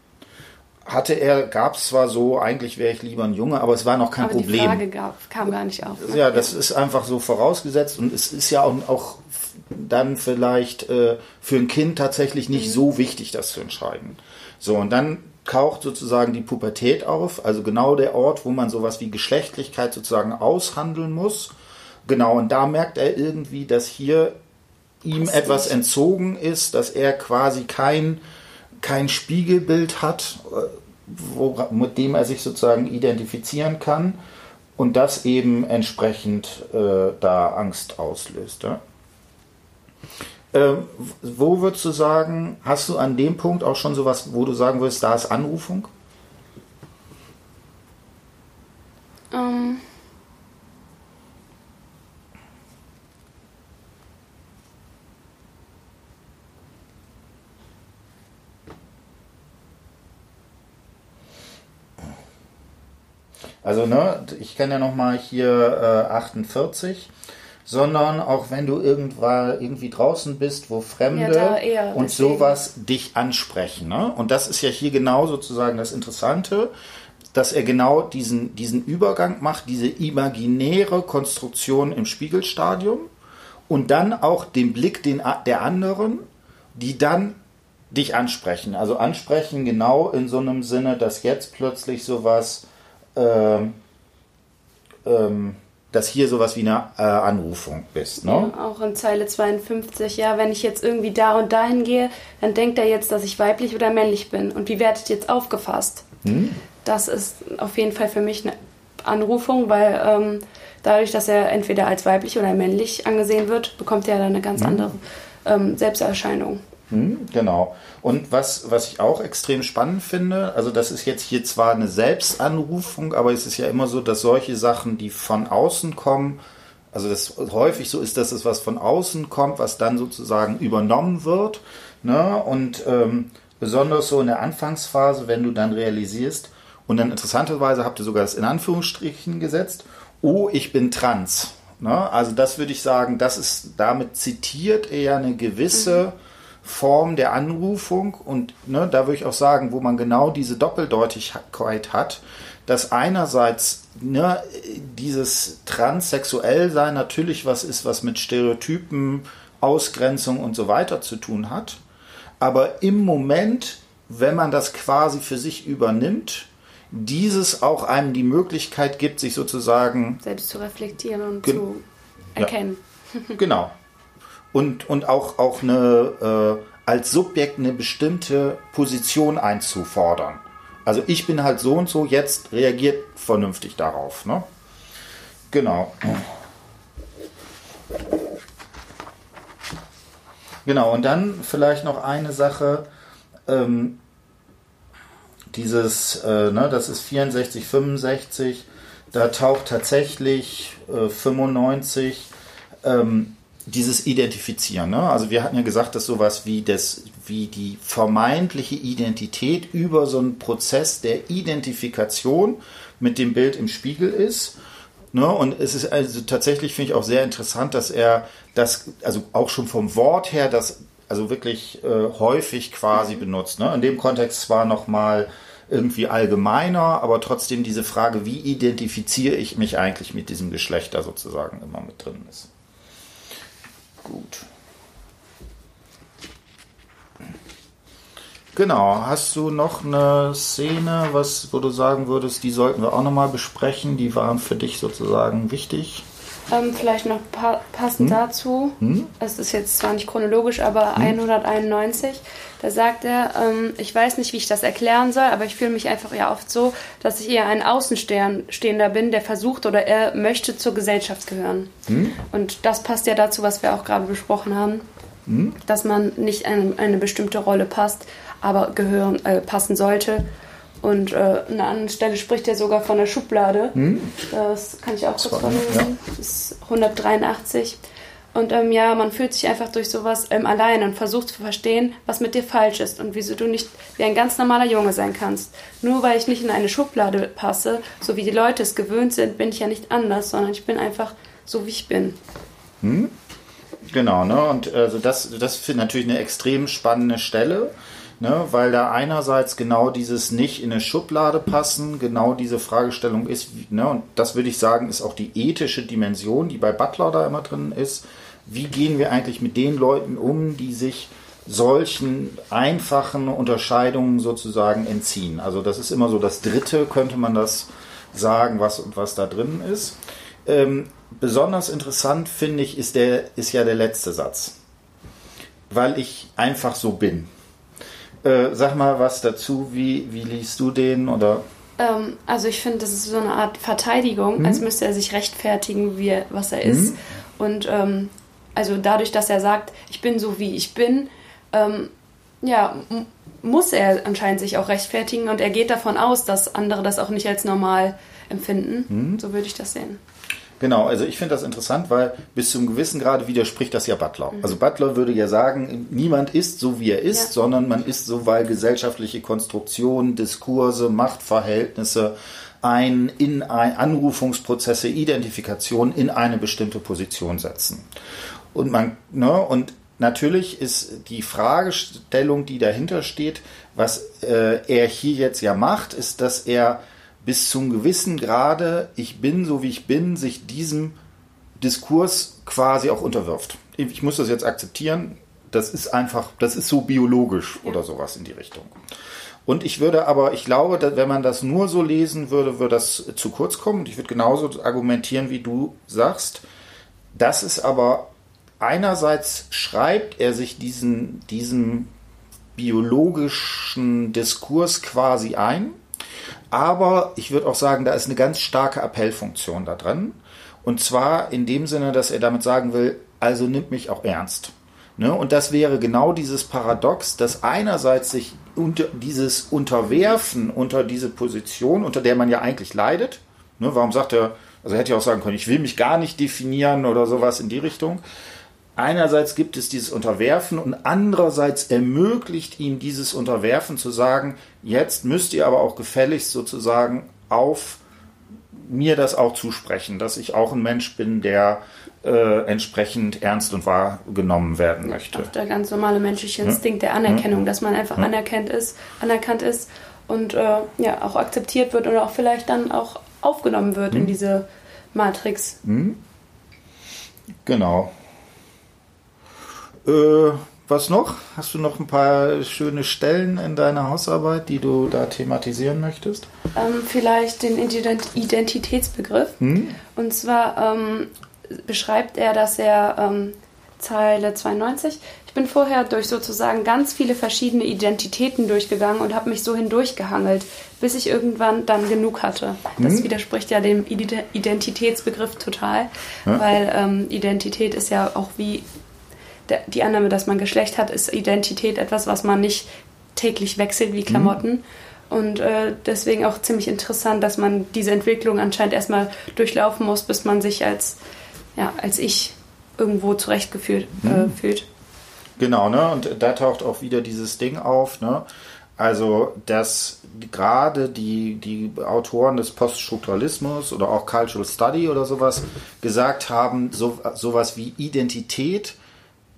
hatte er, gab es zwar so, eigentlich wäre ich lieber ein Junge, aber es war noch kein aber Problem. Die Frage gab, kam gar nicht auf. Ne? Ja, das ist einfach so vorausgesetzt und es ist ja auch, auch dann vielleicht äh, für ein Kind tatsächlich nicht mhm. so wichtig, das zu entscheiden. So, und dann taucht sozusagen die Pubertät auf, also genau der Ort, wo man sowas wie Geschlechtlichkeit sozusagen aushandeln muss. Genau, und da merkt er irgendwie, dass hier ihm etwas entzogen ist, dass er quasi kein kein Spiegelbild hat, äh, wo, mit dem er sich sozusagen identifizieren kann und das eben entsprechend äh, da Angst auslöst. Ja? Ähm, wo würdest du sagen, hast du an dem Punkt auch schon sowas, wo du sagen würdest, da ist Anrufung? Ähm. Also, ne, ich kenne ja nochmal hier äh, 48, sondern auch wenn du irgendwann irgendwie draußen bist, wo Fremde ja, und deswegen. sowas dich ansprechen. Ne? Und das ist ja hier genau sozusagen das Interessante, dass er genau diesen, diesen Übergang macht, diese imaginäre Konstruktion im Spiegelstadium und dann auch den Blick den, der anderen, die dann dich ansprechen. Also ansprechen genau in so einem Sinne, dass jetzt plötzlich sowas ähm, ähm, dass hier sowas wie eine äh, Anrufung bist. Ne? Ja, auch in Zeile 52, ja, wenn ich jetzt irgendwie da und dahin gehe, dann denkt er jetzt, dass ich weiblich oder männlich bin. Und wie werdet jetzt aufgefasst? Hm? Das ist auf jeden Fall für mich eine Anrufung, weil ähm, dadurch, dass er entweder als weiblich oder männlich angesehen wird, bekommt er dann eine ganz hm? andere ähm, Selbsterscheinung. Hm, genau. Und was, was ich auch extrem spannend finde, also das ist jetzt hier zwar eine Selbstanrufung, aber es ist ja immer so, dass solche Sachen, die von außen kommen, also das häufig so ist, dass es was von außen kommt, was dann sozusagen übernommen wird. Ne? Und ähm, besonders so in der Anfangsphase, wenn du dann realisierst, und dann interessanterweise habt ihr sogar das in Anführungsstrichen gesetzt, oh, ich bin trans. Ne? Also das würde ich sagen, das ist, damit zitiert er eine gewisse mhm Form der Anrufung und ne, da würde ich auch sagen, wo man genau diese Doppeldeutigkeit hat, dass einerseits ne, dieses Transsexuellsein natürlich was ist, was mit Stereotypen, Ausgrenzung und so weiter zu tun hat, aber im Moment, wenn man das quasi für sich übernimmt, dieses auch einem die Möglichkeit gibt, sich sozusagen selbst zu reflektieren und zu erkennen. Ja, genau, und, und auch, auch eine, äh, als Subjekt eine bestimmte Position einzufordern. Also ich bin halt so und so, jetzt reagiert vernünftig darauf. Ne? Genau. Genau, und dann vielleicht noch eine Sache, ähm, dieses, äh, ne, das ist 64, 65, da taucht tatsächlich äh, 95 ähm, dieses Identifizieren. Ne? Also wir hatten ja gesagt, dass sowas wie das, wie die vermeintliche Identität über so einen Prozess der Identifikation mit dem Bild im Spiegel ist. Ne? Und es ist also tatsächlich, finde ich auch sehr interessant, dass er das, also auch schon vom Wort her, das also wirklich äh, häufig quasi mhm. benutzt. Ne? In dem Kontext zwar nochmal irgendwie allgemeiner, aber trotzdem diese Frage, wie identifiziere ich mich eigentlich mit diesem Geschlechter sozusagen immer mit drin ist. Gut. Genau, hast du noch eine Szene, was, wo du sagen würdest, die sollten wir auch nochmal besprechen, die waren für dich sozusagen wichtig? Ähm, vielleicht noch pa passend hm? dazu, hm? es ist jetzt zwar nicht chronologisch, aber hm? 191, da sagt er, ähm, ich weiß nicht, wie ich das erklären soll, aber ich fühle mich einfach ja oft so, dass ich eher ein Außenstehender bin, der versucht oder er möchte zur Gesellschaft gehören. Hm? Und das passt ja dazu, was wir auch gerade besprochen haben, hm? dass man nicht in eine bestimmte Rolle passt, aber gehören, äh, passen sollte und äh, an einer anderen Stelle spricht er sogar von der Schublade. Hm? Das kann ich auch kurz vorlesen. Ja. Das ist 183. Und ähm, ja, man fühlt sich einfach durch sowas ähm, allein und versucht zu verstehen, was mit dir falsch ist und wieso du nicht wie ein ganz normaler Junge sein kannst. Nur weil ich nicht in eine Schublade passe, so wie die Leute es gewöhnt sind, bin ich ja nicht anders, sondern ich bin einfach so, wie ich bin. Hm? Genau, ne? Und also das, das finde ich natürlich eine extrem spannende Stelle, ne? weil da einerseits genau dieses nicht in eine Schublade passen, genau diese Fragestellung ist, ne? und das würde ich sagen, ist auch die ethische Dimension, die bei Butler da immer drin ist. Wie gehen wir eigentlich mit den Leuten um, die sich solchen einfachen Unterscheidungen sozusagen entziehen? Also das ist immer so das Dritte, könnte man das sagen, was, was da drin ist. Ähm, besonders interessant finde ich, ist, der, ist ja der letzte Satz. Weil ich einfach so bin. Äh, sag mal was dazu, wie, wie liest du den oder? Ähm, also ich finde, das ist so eine Art Verteidigung, mhm. als müsste er sich rechtfertigen, wie er, was er ist. Mhm. Und ähm, also dadurch, dass er sagt, ich bin so wie ich bin, ähm, ja, muss er anscheinend sich auch rechtfertigen und er geht davon aus, dass andere das auch nicht als normal empfinden. Mhm. So würde ich das sehen. Genau, also ich finde das interessant, weil bis zum gewissen Grade widerspricht das ja Butler. Mhm. Also Butler würde ja sagen, niemand ist so, wie er ist, ja. sondern man ist so, weil gesellschaftliche Konstruktionen, Diskurse, Machtverhältnisse ein in ein Anrufungsprozesse, Identifikation in eine bestimmte Position setzen. Und man, ne, und natürlich ist die Fragestellung, die dahinter steht, was äh, er hier jetzt ja macht, ist, dass er bis zum gewissen Grade, ich bin so wie ich bin, sich diesem Diskurs quasi auch unterwirft. Ich muss das jetzt akzeptieren. Das ist einfach, das ist so biologisch oder sowas in die Richtung. Und ich würde aber, ich glaube, wenn man das nur so lesen würde, würde das zu kurz kommen. Und ich würde genauso argumentieren, wie du sagst. Das ist aber einerseits schreibt er sich diesen, diesen biologischen Diskurs quasi ein aber ich würde auch sagen, da ist eine ganz starke Appellfunktion da drin. Und zwar in dem Sinne, dass er damit sagen will, also nimmt mich auch ernst. Ne? Und das wäre genau dieses Paradox, dass einerseits sich unter dieses Unterwerfen unter diese Position, unter der man ja eigentlich leidet, ne? warum sagt er, also hätte ich auch sagen können, ich will mich gar nicht definieren oder sowas in die Richtung, einerseits gibt es dieses Unterwerfen und andererseits ermöglicht ihm dieses Unterwerfen zu sagen, jetzt müsst ihr aber auch gefälligst sozusagen auf mir das auch zusprechen, dass ich auch ein Mensch bin, der äh, entsprechend ernst und wahrgenommen werden möchte. Auch der ganz normale menschliche Instinkt der Anerkennung, dass man einfach anerkannt ist, anerkannt ist und äh, ja auch akzeptiert wird oder auch vielleicht dann auch aufgenommen wird in diese Matrix. Genau. Äh, was noch? Hast du noch ein paar schöne Stellen in deiner Hausarbeit, die du da thematisieren möchtest? Ähm, vielleicht den Identitätsbegriff. Hm? Und zwar ähm, beschreibt er, dass er ähm, Zeile 92, ich bin vorher durch sozusagen ganz viele verschiedene Identitäten durchgegangen und habe mich so hindurchgehangelt, bis ich irgendwann dann genug hatte. Das hm? widerspricht ja dem Identitätsbegriff total, ja. weil ähm, Identität ist ja auch wie die Annahme, dass man Geschlecht hat, ist Identität etwas, was man nicht täglich wechselt wie Klamotten. Mhm. Und äh, deswegen auch ziemlich interessant, dass man diese Entwicklung anscheinend erstmal durchlaufen muss, bis man sich als, ja, als ich irgendwo zurechtgefühlt äh, mhm. fühlt. Genau, ne? Und da taucht auch wieder dieses Ding auf, ne? Also, dass gerade die, die Autoren des Poststrukturalismus oder auch Cultural Study oder sowas gesagt haben, so, sowas wie Identität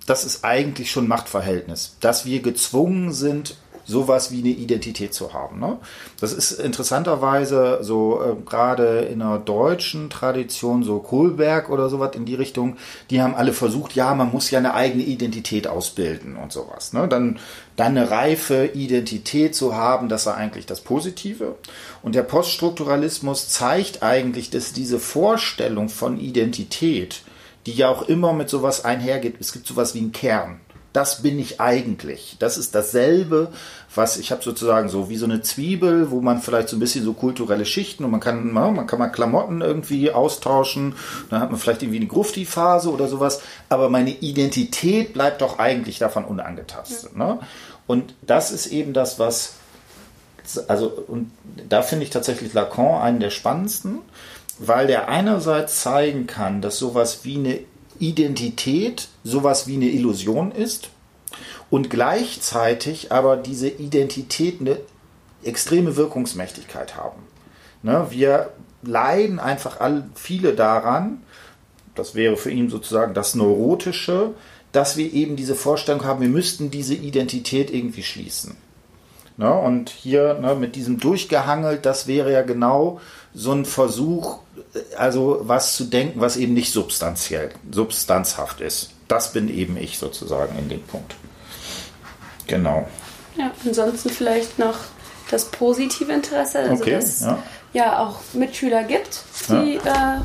das ist eigentlich schon Machtverhältnis, dass wir gezwungen sind, sowas wie eine Identität zu haben. Ne? Das ist interessanterweise so äh, gerade in der deutschen Tradition, so Kohlberg oder sowas in die Richtung, die haben alle versucht, ja, man muss ja eine eigene Identität ausbilden und sowas. Ne? Dann, dann eine reife Identität zu haben, das war eigentlich das Positive. Und der Poststrukturalismus zeigt eigentlich, dass diese Vorstellung von Identität, die ja auch immer mit sowas einhergeht. Es gibt sowas wie einen Kern. Das bin ich eigentlich. Das ist dasselbe, was ich habe sozusagen so wie so eine Zwiebel, wo man vielleicht so ein bisschen so kulturelle Schichten und man kann, man kann mal Klamotten irgendwie austauschen. Dann hat man vielleicht irgendwie eine Grufti-Phase oder sowas. Aber meine Identität bleibt doch eigentlich davon unangetastet. Ja. Ne? Und das ist eben das, was also und da finde ich tatsächlich Lacan einen der spannendsten, weil der einerseits zeigen kann, dass sowas wie eine Identität sowas wie eine Illusion ist und gleichzeitig aber diese Identität eine extreme Wirkungsmächtigkeit haben. Ne, wir leiden einfach all, viele daran, das wäre für ihn sozusagen das Neurotische, dass wir eben diese Vorstellung haben, wir müssten diese Identität irgendwie schließen. Ne, und hier ne, mit diesem Durchgehangelt, das wäre ja genau so ein Versuch, also was zu denken, was eben nicht substanziell, substanzhaft ist. Das bin eben ich sozusagen in dem Punkt. Genau. Ja, ansonsten vielleicht noch das positive Interesse, also okay, dass ja. ja auch Mitschüler gibt, die ja. äh,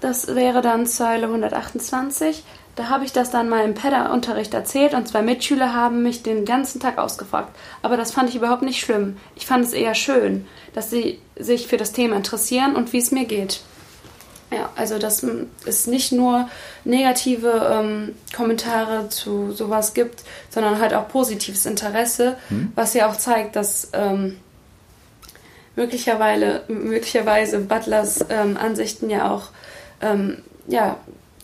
das wäre dann Zeile 128. Da habe ich das dann mal im PEDA-Unterricht erzählt und zwei Mitschüler haben mich den ganzen Tag ausgefragt. Aber das fand ich überhaupt nicht schlimm. Ich fand es eher schön, dass sie sich für das Thema interessieren und wie es mir geht. Ja, also dass es nicht nur negative ähm, Kommentare zu sowas gibt, sondern halt auch positives Interesse, hm. was ja auch zeigt, dass ähm, möglicherweise, möglicherweise Butlers ähm, Ansichten ja auch ähm, ja,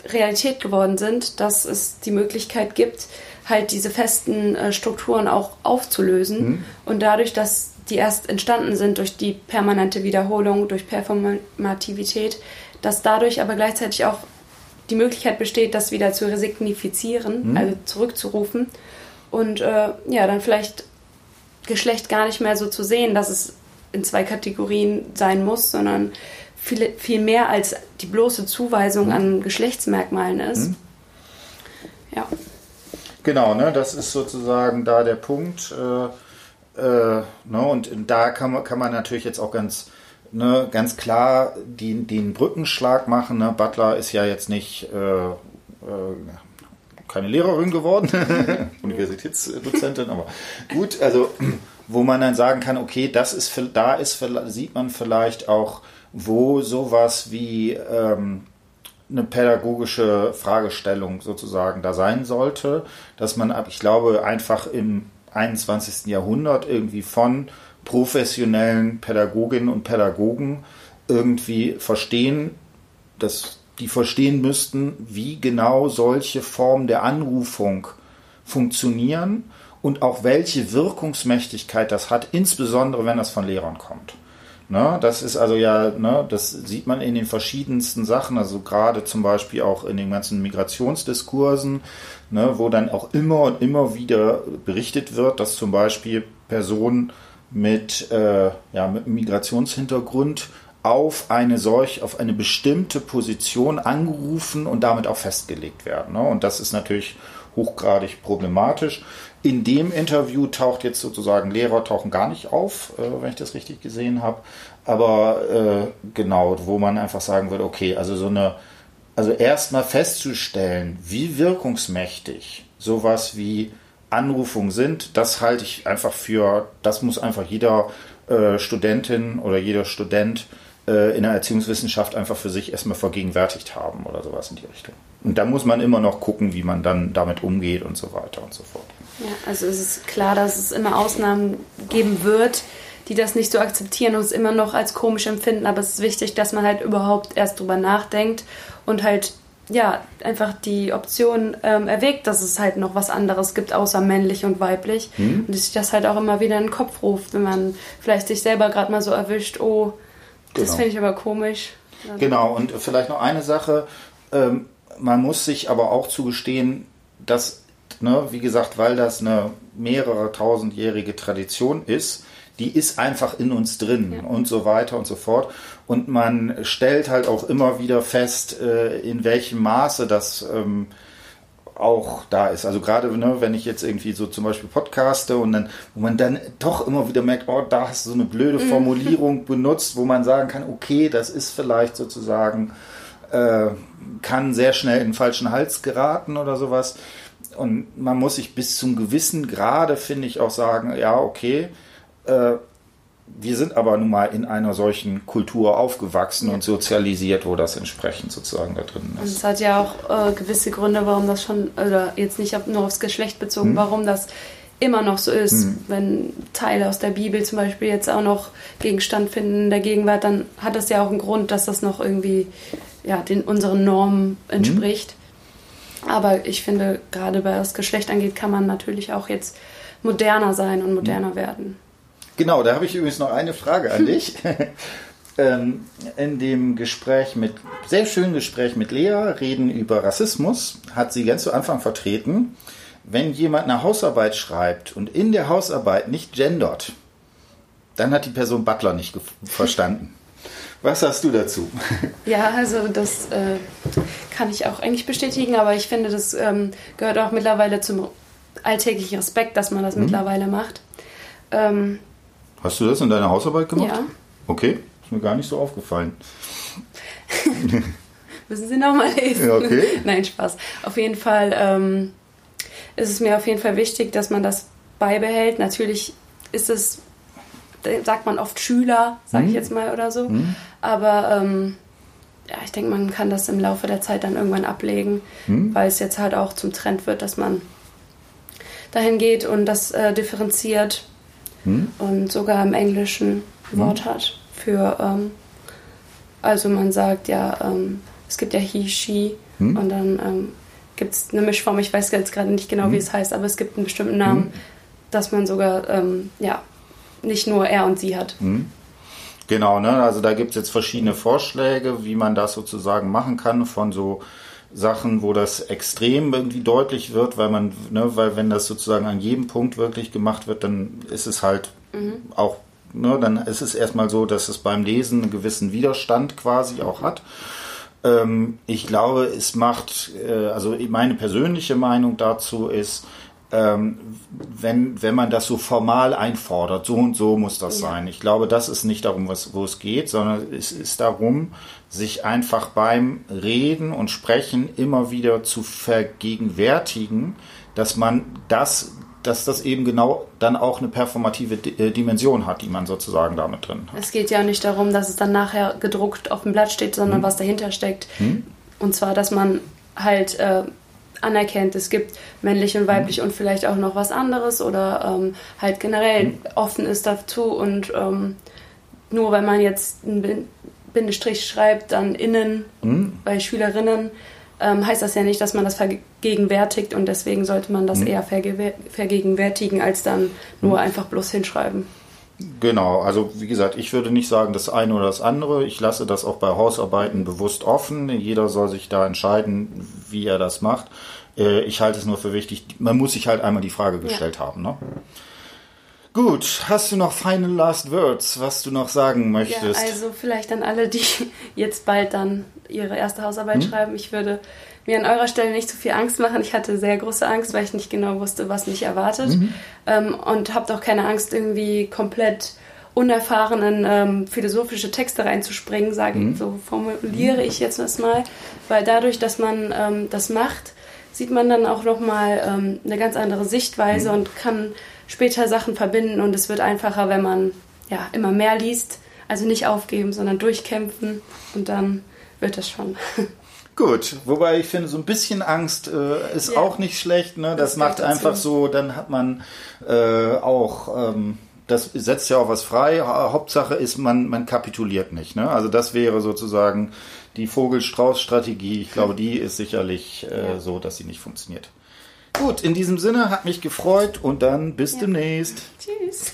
Realität geworden sind, dass es die Möglichkeit gibt, halt diese festen äh, Strukturen auch aufzulösen hm. und dadurch, dass die erst entstanden sind durch die permanente Wiederholung, durch Performativität, dass dadurch aber gleichzeitig auch die Möglichkeit besteht, das wieder zu resignifizieren, mhm. also zurückzurufen und äh, ja, dann vielleicht Geschlecht gar nicht mehr so zu sehen, dass es in zwei Kategorien sein muss, sondern viel, viel mehr als die bloße Zuweisung mhm. an Geschlechtsmerkmalen ist. Mhm. Ja. Genau, ne, das ist sozusagen da der Punkt. Äh, äh, ne, und da kann man, kann man natürlich jetzt auch ganz ne, ganz klar die, den Brückenschlag machen. Ne? Butler ist ja jetzt nicht äh, äh, keine Lehrerin geworden, Universitätsdozentin, aber gut, also wo man dann sagen kann, okay, das ist da ist sieht man vielleicht auch, wo sowas wie ähm, eine pädagogische Fragestellung sozusagen da sein sollte, dass man, ich glaube, einfach im 21. Jahrhundert irgendwie von professionellen Pädagoginnen und Pädagogen irgendwie verstehen, dass die verstehen müssten, wie genau solche Formen der Anrufung funktionieren und auch welche Wirkungsmächtigkeit das hat, insbesondere wenn das von Lehrern kommt. Ne, das ist also ja, ne, das sieht man in den verschiedensten Sachen, also gerade zum Beispiel auch in den ganzen Migrationsdiskursen, ne, wo dann auch immer und immer wieder berichtet wird, dass zum Beispiel Personen mit, äh, ja, mit Migrationshintergrund auf eine solch, auf eine bestimmte Position angerufen und damit auch festgelegt werden. Ne? Und das ist natürlich hochgradig problematisch. In dem Interview taucht jetzt sozusagen Lehrer tauchen gar nicht auf, äh, wenn ich das richtig gesehen habe. Aber äh, genau, wo man einfach sagen würde, okay, also so eine, also erstmal festzustellen, wie wirkungsmächtig sowas wie Anrufungen sind, das halte ich einfach für, das muss einfach jeder äh, Studentin oder jeder Student äh, in der Erziehungswissenschaft einfach für sich erstmal vergegenwärtigt haben oder sowas in die Richtung. Und da muss man immer noch gucken, wie man dann damit umgeht und so weiter und so fort. Ja, also es ist klar, dass es immer Ausnahmen geben wird, die das nicht so akzeptieren und es immer noch als komisch empfinden, aber es ist wichtig, dass man halt überhaupt erst drüber nachdenkt und halt ja, einfach die Option ähm, erwägt, dass es halt noch was anderes gibt, außer männlich und weiblich. Mhm. Und sich das halt auch immer wieder in den Kopf ruft, wenn man vielleicht sich selber gerade mal so erwischt, oh, das genau. finde ich aber komisch. Genau, und vielleicht noch eine Sache, ähm, man muss sich aber auch zugestehen, dass, ne, wie gesagt, weil das eine mehrere tausendjährige Tradition ist, die ist einfach in uns drin ja. und so weiter und so fort. Und man stellt halt auch immer wieder fest, äh, in welchem Maße das ähm, auch da ist. Also gerade ne, wenn ich jetzt irgendwie so zum Beispiel podcaste und dann, wo man dann doch immer wieder merkt, oh, da hast du so eine blöde mhm. Formulierung benutzt, wo man sagen kann, okay, das ist vielleicht sozusagen, äh, kann sehr schnell in den falschen Hals geraten oder sowas. Und man muss sich bis zum gewissen Grade, finde ich, auch sagen, ja, okay, äh, wir sind aber nun mal in einer solchen Kultur aufgewachsen und sozialisiert, wo das entsprechend sozusagen da drin ist. Und es hat ja auch äh, gewisse Gründe, warum das schon, oder jetzt nicht nur aufs Geschlecht bezogen, hm. warum das immer noch so ist. Mhm. Wenn Teile aus der Bibel zum Beispiel jetzt auch noch Gegenstand finden in der Gegenwart, dann hat das ja auch einen Grund, dass das noch irgendwie ja, den, unseren Normen entspricht. Mhm. Aber ich finde, gerade was Geschlecht angeht, kann man natürlich auch jetzt moderner sein und moderner werden. Genau, da habe ich übrigens noch eine Frage an dich. ähm, in dem Gespräch mit, sehr schönen Gespräch mit Lea, reden über Rassismus, hat sie ganz zu Anfang vertreten, wenn jemand eine Hausarbeit schreibt und in der Hausarbeit nicht gendert, dann hat die Person Butler nicht verstanden. Was hast du dazu? Ja, also das äh, kann ich auch eigentlich bestätigen, aber ich finde, das ähm, gehört auch mittlerweile zum alltäglichen Respekt, dass man das mhm. mittlerweile macht. Ähm, Hast du das in deiner Hausarbeit gemacht? Ja. Okay, ist mir gar nicht so aufgefallen. Müssen Sie nochmal lesen. Ja, okay. Nein, Spaß. Auf jeden Fall ähm, ist es mir auf jeden Fall wichtig, dass man das beibehält. Natürlich ist es, sagt man oft Schüler, sage mhm. ich jetzt mal oder so. Mhm. Aber ähm, ja, ich denke, man kann das im Laufe der Zeit dann irgendwann ablegen, mhm. weil es jetzt halt auch zum Trend wird, dass man dahin geht und das äh, differenziert hm? und sogar im Englischen hm? Wort hat für, ähm, also man sagt ja, ähm, es gibt ja he, she hm? und dann ähm, gibt es eine Mischform, ich weiß jetzt gerade nicht genau, wie hm? es heißt, aber es gibt einen bestimmten Namen, hm? dass man sogar, ähm, ja, nicht nur er und sie hat. Hm? Genau, ne? also da gibt es jetzt verschiedene Vorschläge, wie man das sozusagen machen kann, von so Sachen, wo das extrem irgendwie deutlich wird, weil man, ne, weil wenn das sozusagen an jedem Punkt wirklich gemacht wird, dann ist es halt mhm. auch, ne, dann ist es erstmal so, dass es beim Lesen einen gewissen Widerstand quasi auch hat. Ähm, ich glaube, es macht, äh, also meine persönliche Meinung dazu ist, ähm, wenn, wenn man das so formal einfordert, so und so muss das ja. sein. Ich glaube, das ist nicht darum, was, wo es geht, sondern es ist darum, sich einfach beim Reden und Sprechen immer wieder zu vergegenwärtigen, dass man das, dass das eben genau dann auch eine performative äh, Dimension hat, die man sozusagen damit drin hat. Es geht ja nicht darum, dass es dann nachher gedruckt auf dem Blatt steht, sondern hm. was dahinter steckt. Hm. Und zwar, dass man halt äh, anerkennt, es gibt männlich und weiblich mhm. und vielleicht auch noch was anderes oder ähm, halt generell mhm. offen ist dazu und ähm, nur wenn man jetzt einen Bindestrich schreibt, dann innen mhm. bei Schülerinnen, ähm, heißt das ja nicht, dass man das vergegenwärtigt und deswegen sollte man das mhm. eher vergegenwärtigen, als dann nur mhm. einfach bloß hinschreiben. Genau, also wie gesagt, ich würde nicht sagen das eine oder das andere. Ich lasse das auch bei Hausarbeiten bewusst offen. Jeder soll sich da entscheiden, wie er das macht. Äh, ich halte es nur für wichtig, man muss sich halt einmal die Frage gestellt ja. haben. Ne? Gut, hast du noch final last words, was du noch sagen möchtest? Ja, also vielleicht an alle, die jetzt bald dann ihre erste Hausarbeit hm? schreiben. Ich würde mir an eurer Stelle nicht zu viel Angst machen. Ich hatte sehr große Angst, weil ich nicht genau wusste, was mich erwartet. Mhm. Ähm, und habt auch keine Angst, irgendwie komplett unerfahrenen ähm, philosophische Texte reinzuspringen, sage mhm. so formuliere ich jetzt das mal, weil dadurch, dass man ähm, das macht, sieht man dann auch nochmal ähm, eine ganz andere Sichtweise mhm. und kann später Sachen verbinden und es wird einfacher, wenn man ja immer mehr liest. Also nicht aufgeben, sondern durchkämpfen und dann wird das schon. Gut, wobei ich finde, so ein bisschen Angst äh, ist ja. auch nicht schlecht. Ne? Das, das macht einfach so, dann hat man äh, auch, ähm, das setzt ja auch was frei. Hauptsache ist, man, man kapituliert nicht. Ne? Also das wäre sozusagen die Vogel-Strauß-Strategie. Ich glaube, die ist sicherlich äh, ja. so, dass sie nicht funktioniert. Gut, in diesem Sinne hat mich gefreut und dann bis ja. demnächst. Tschüss.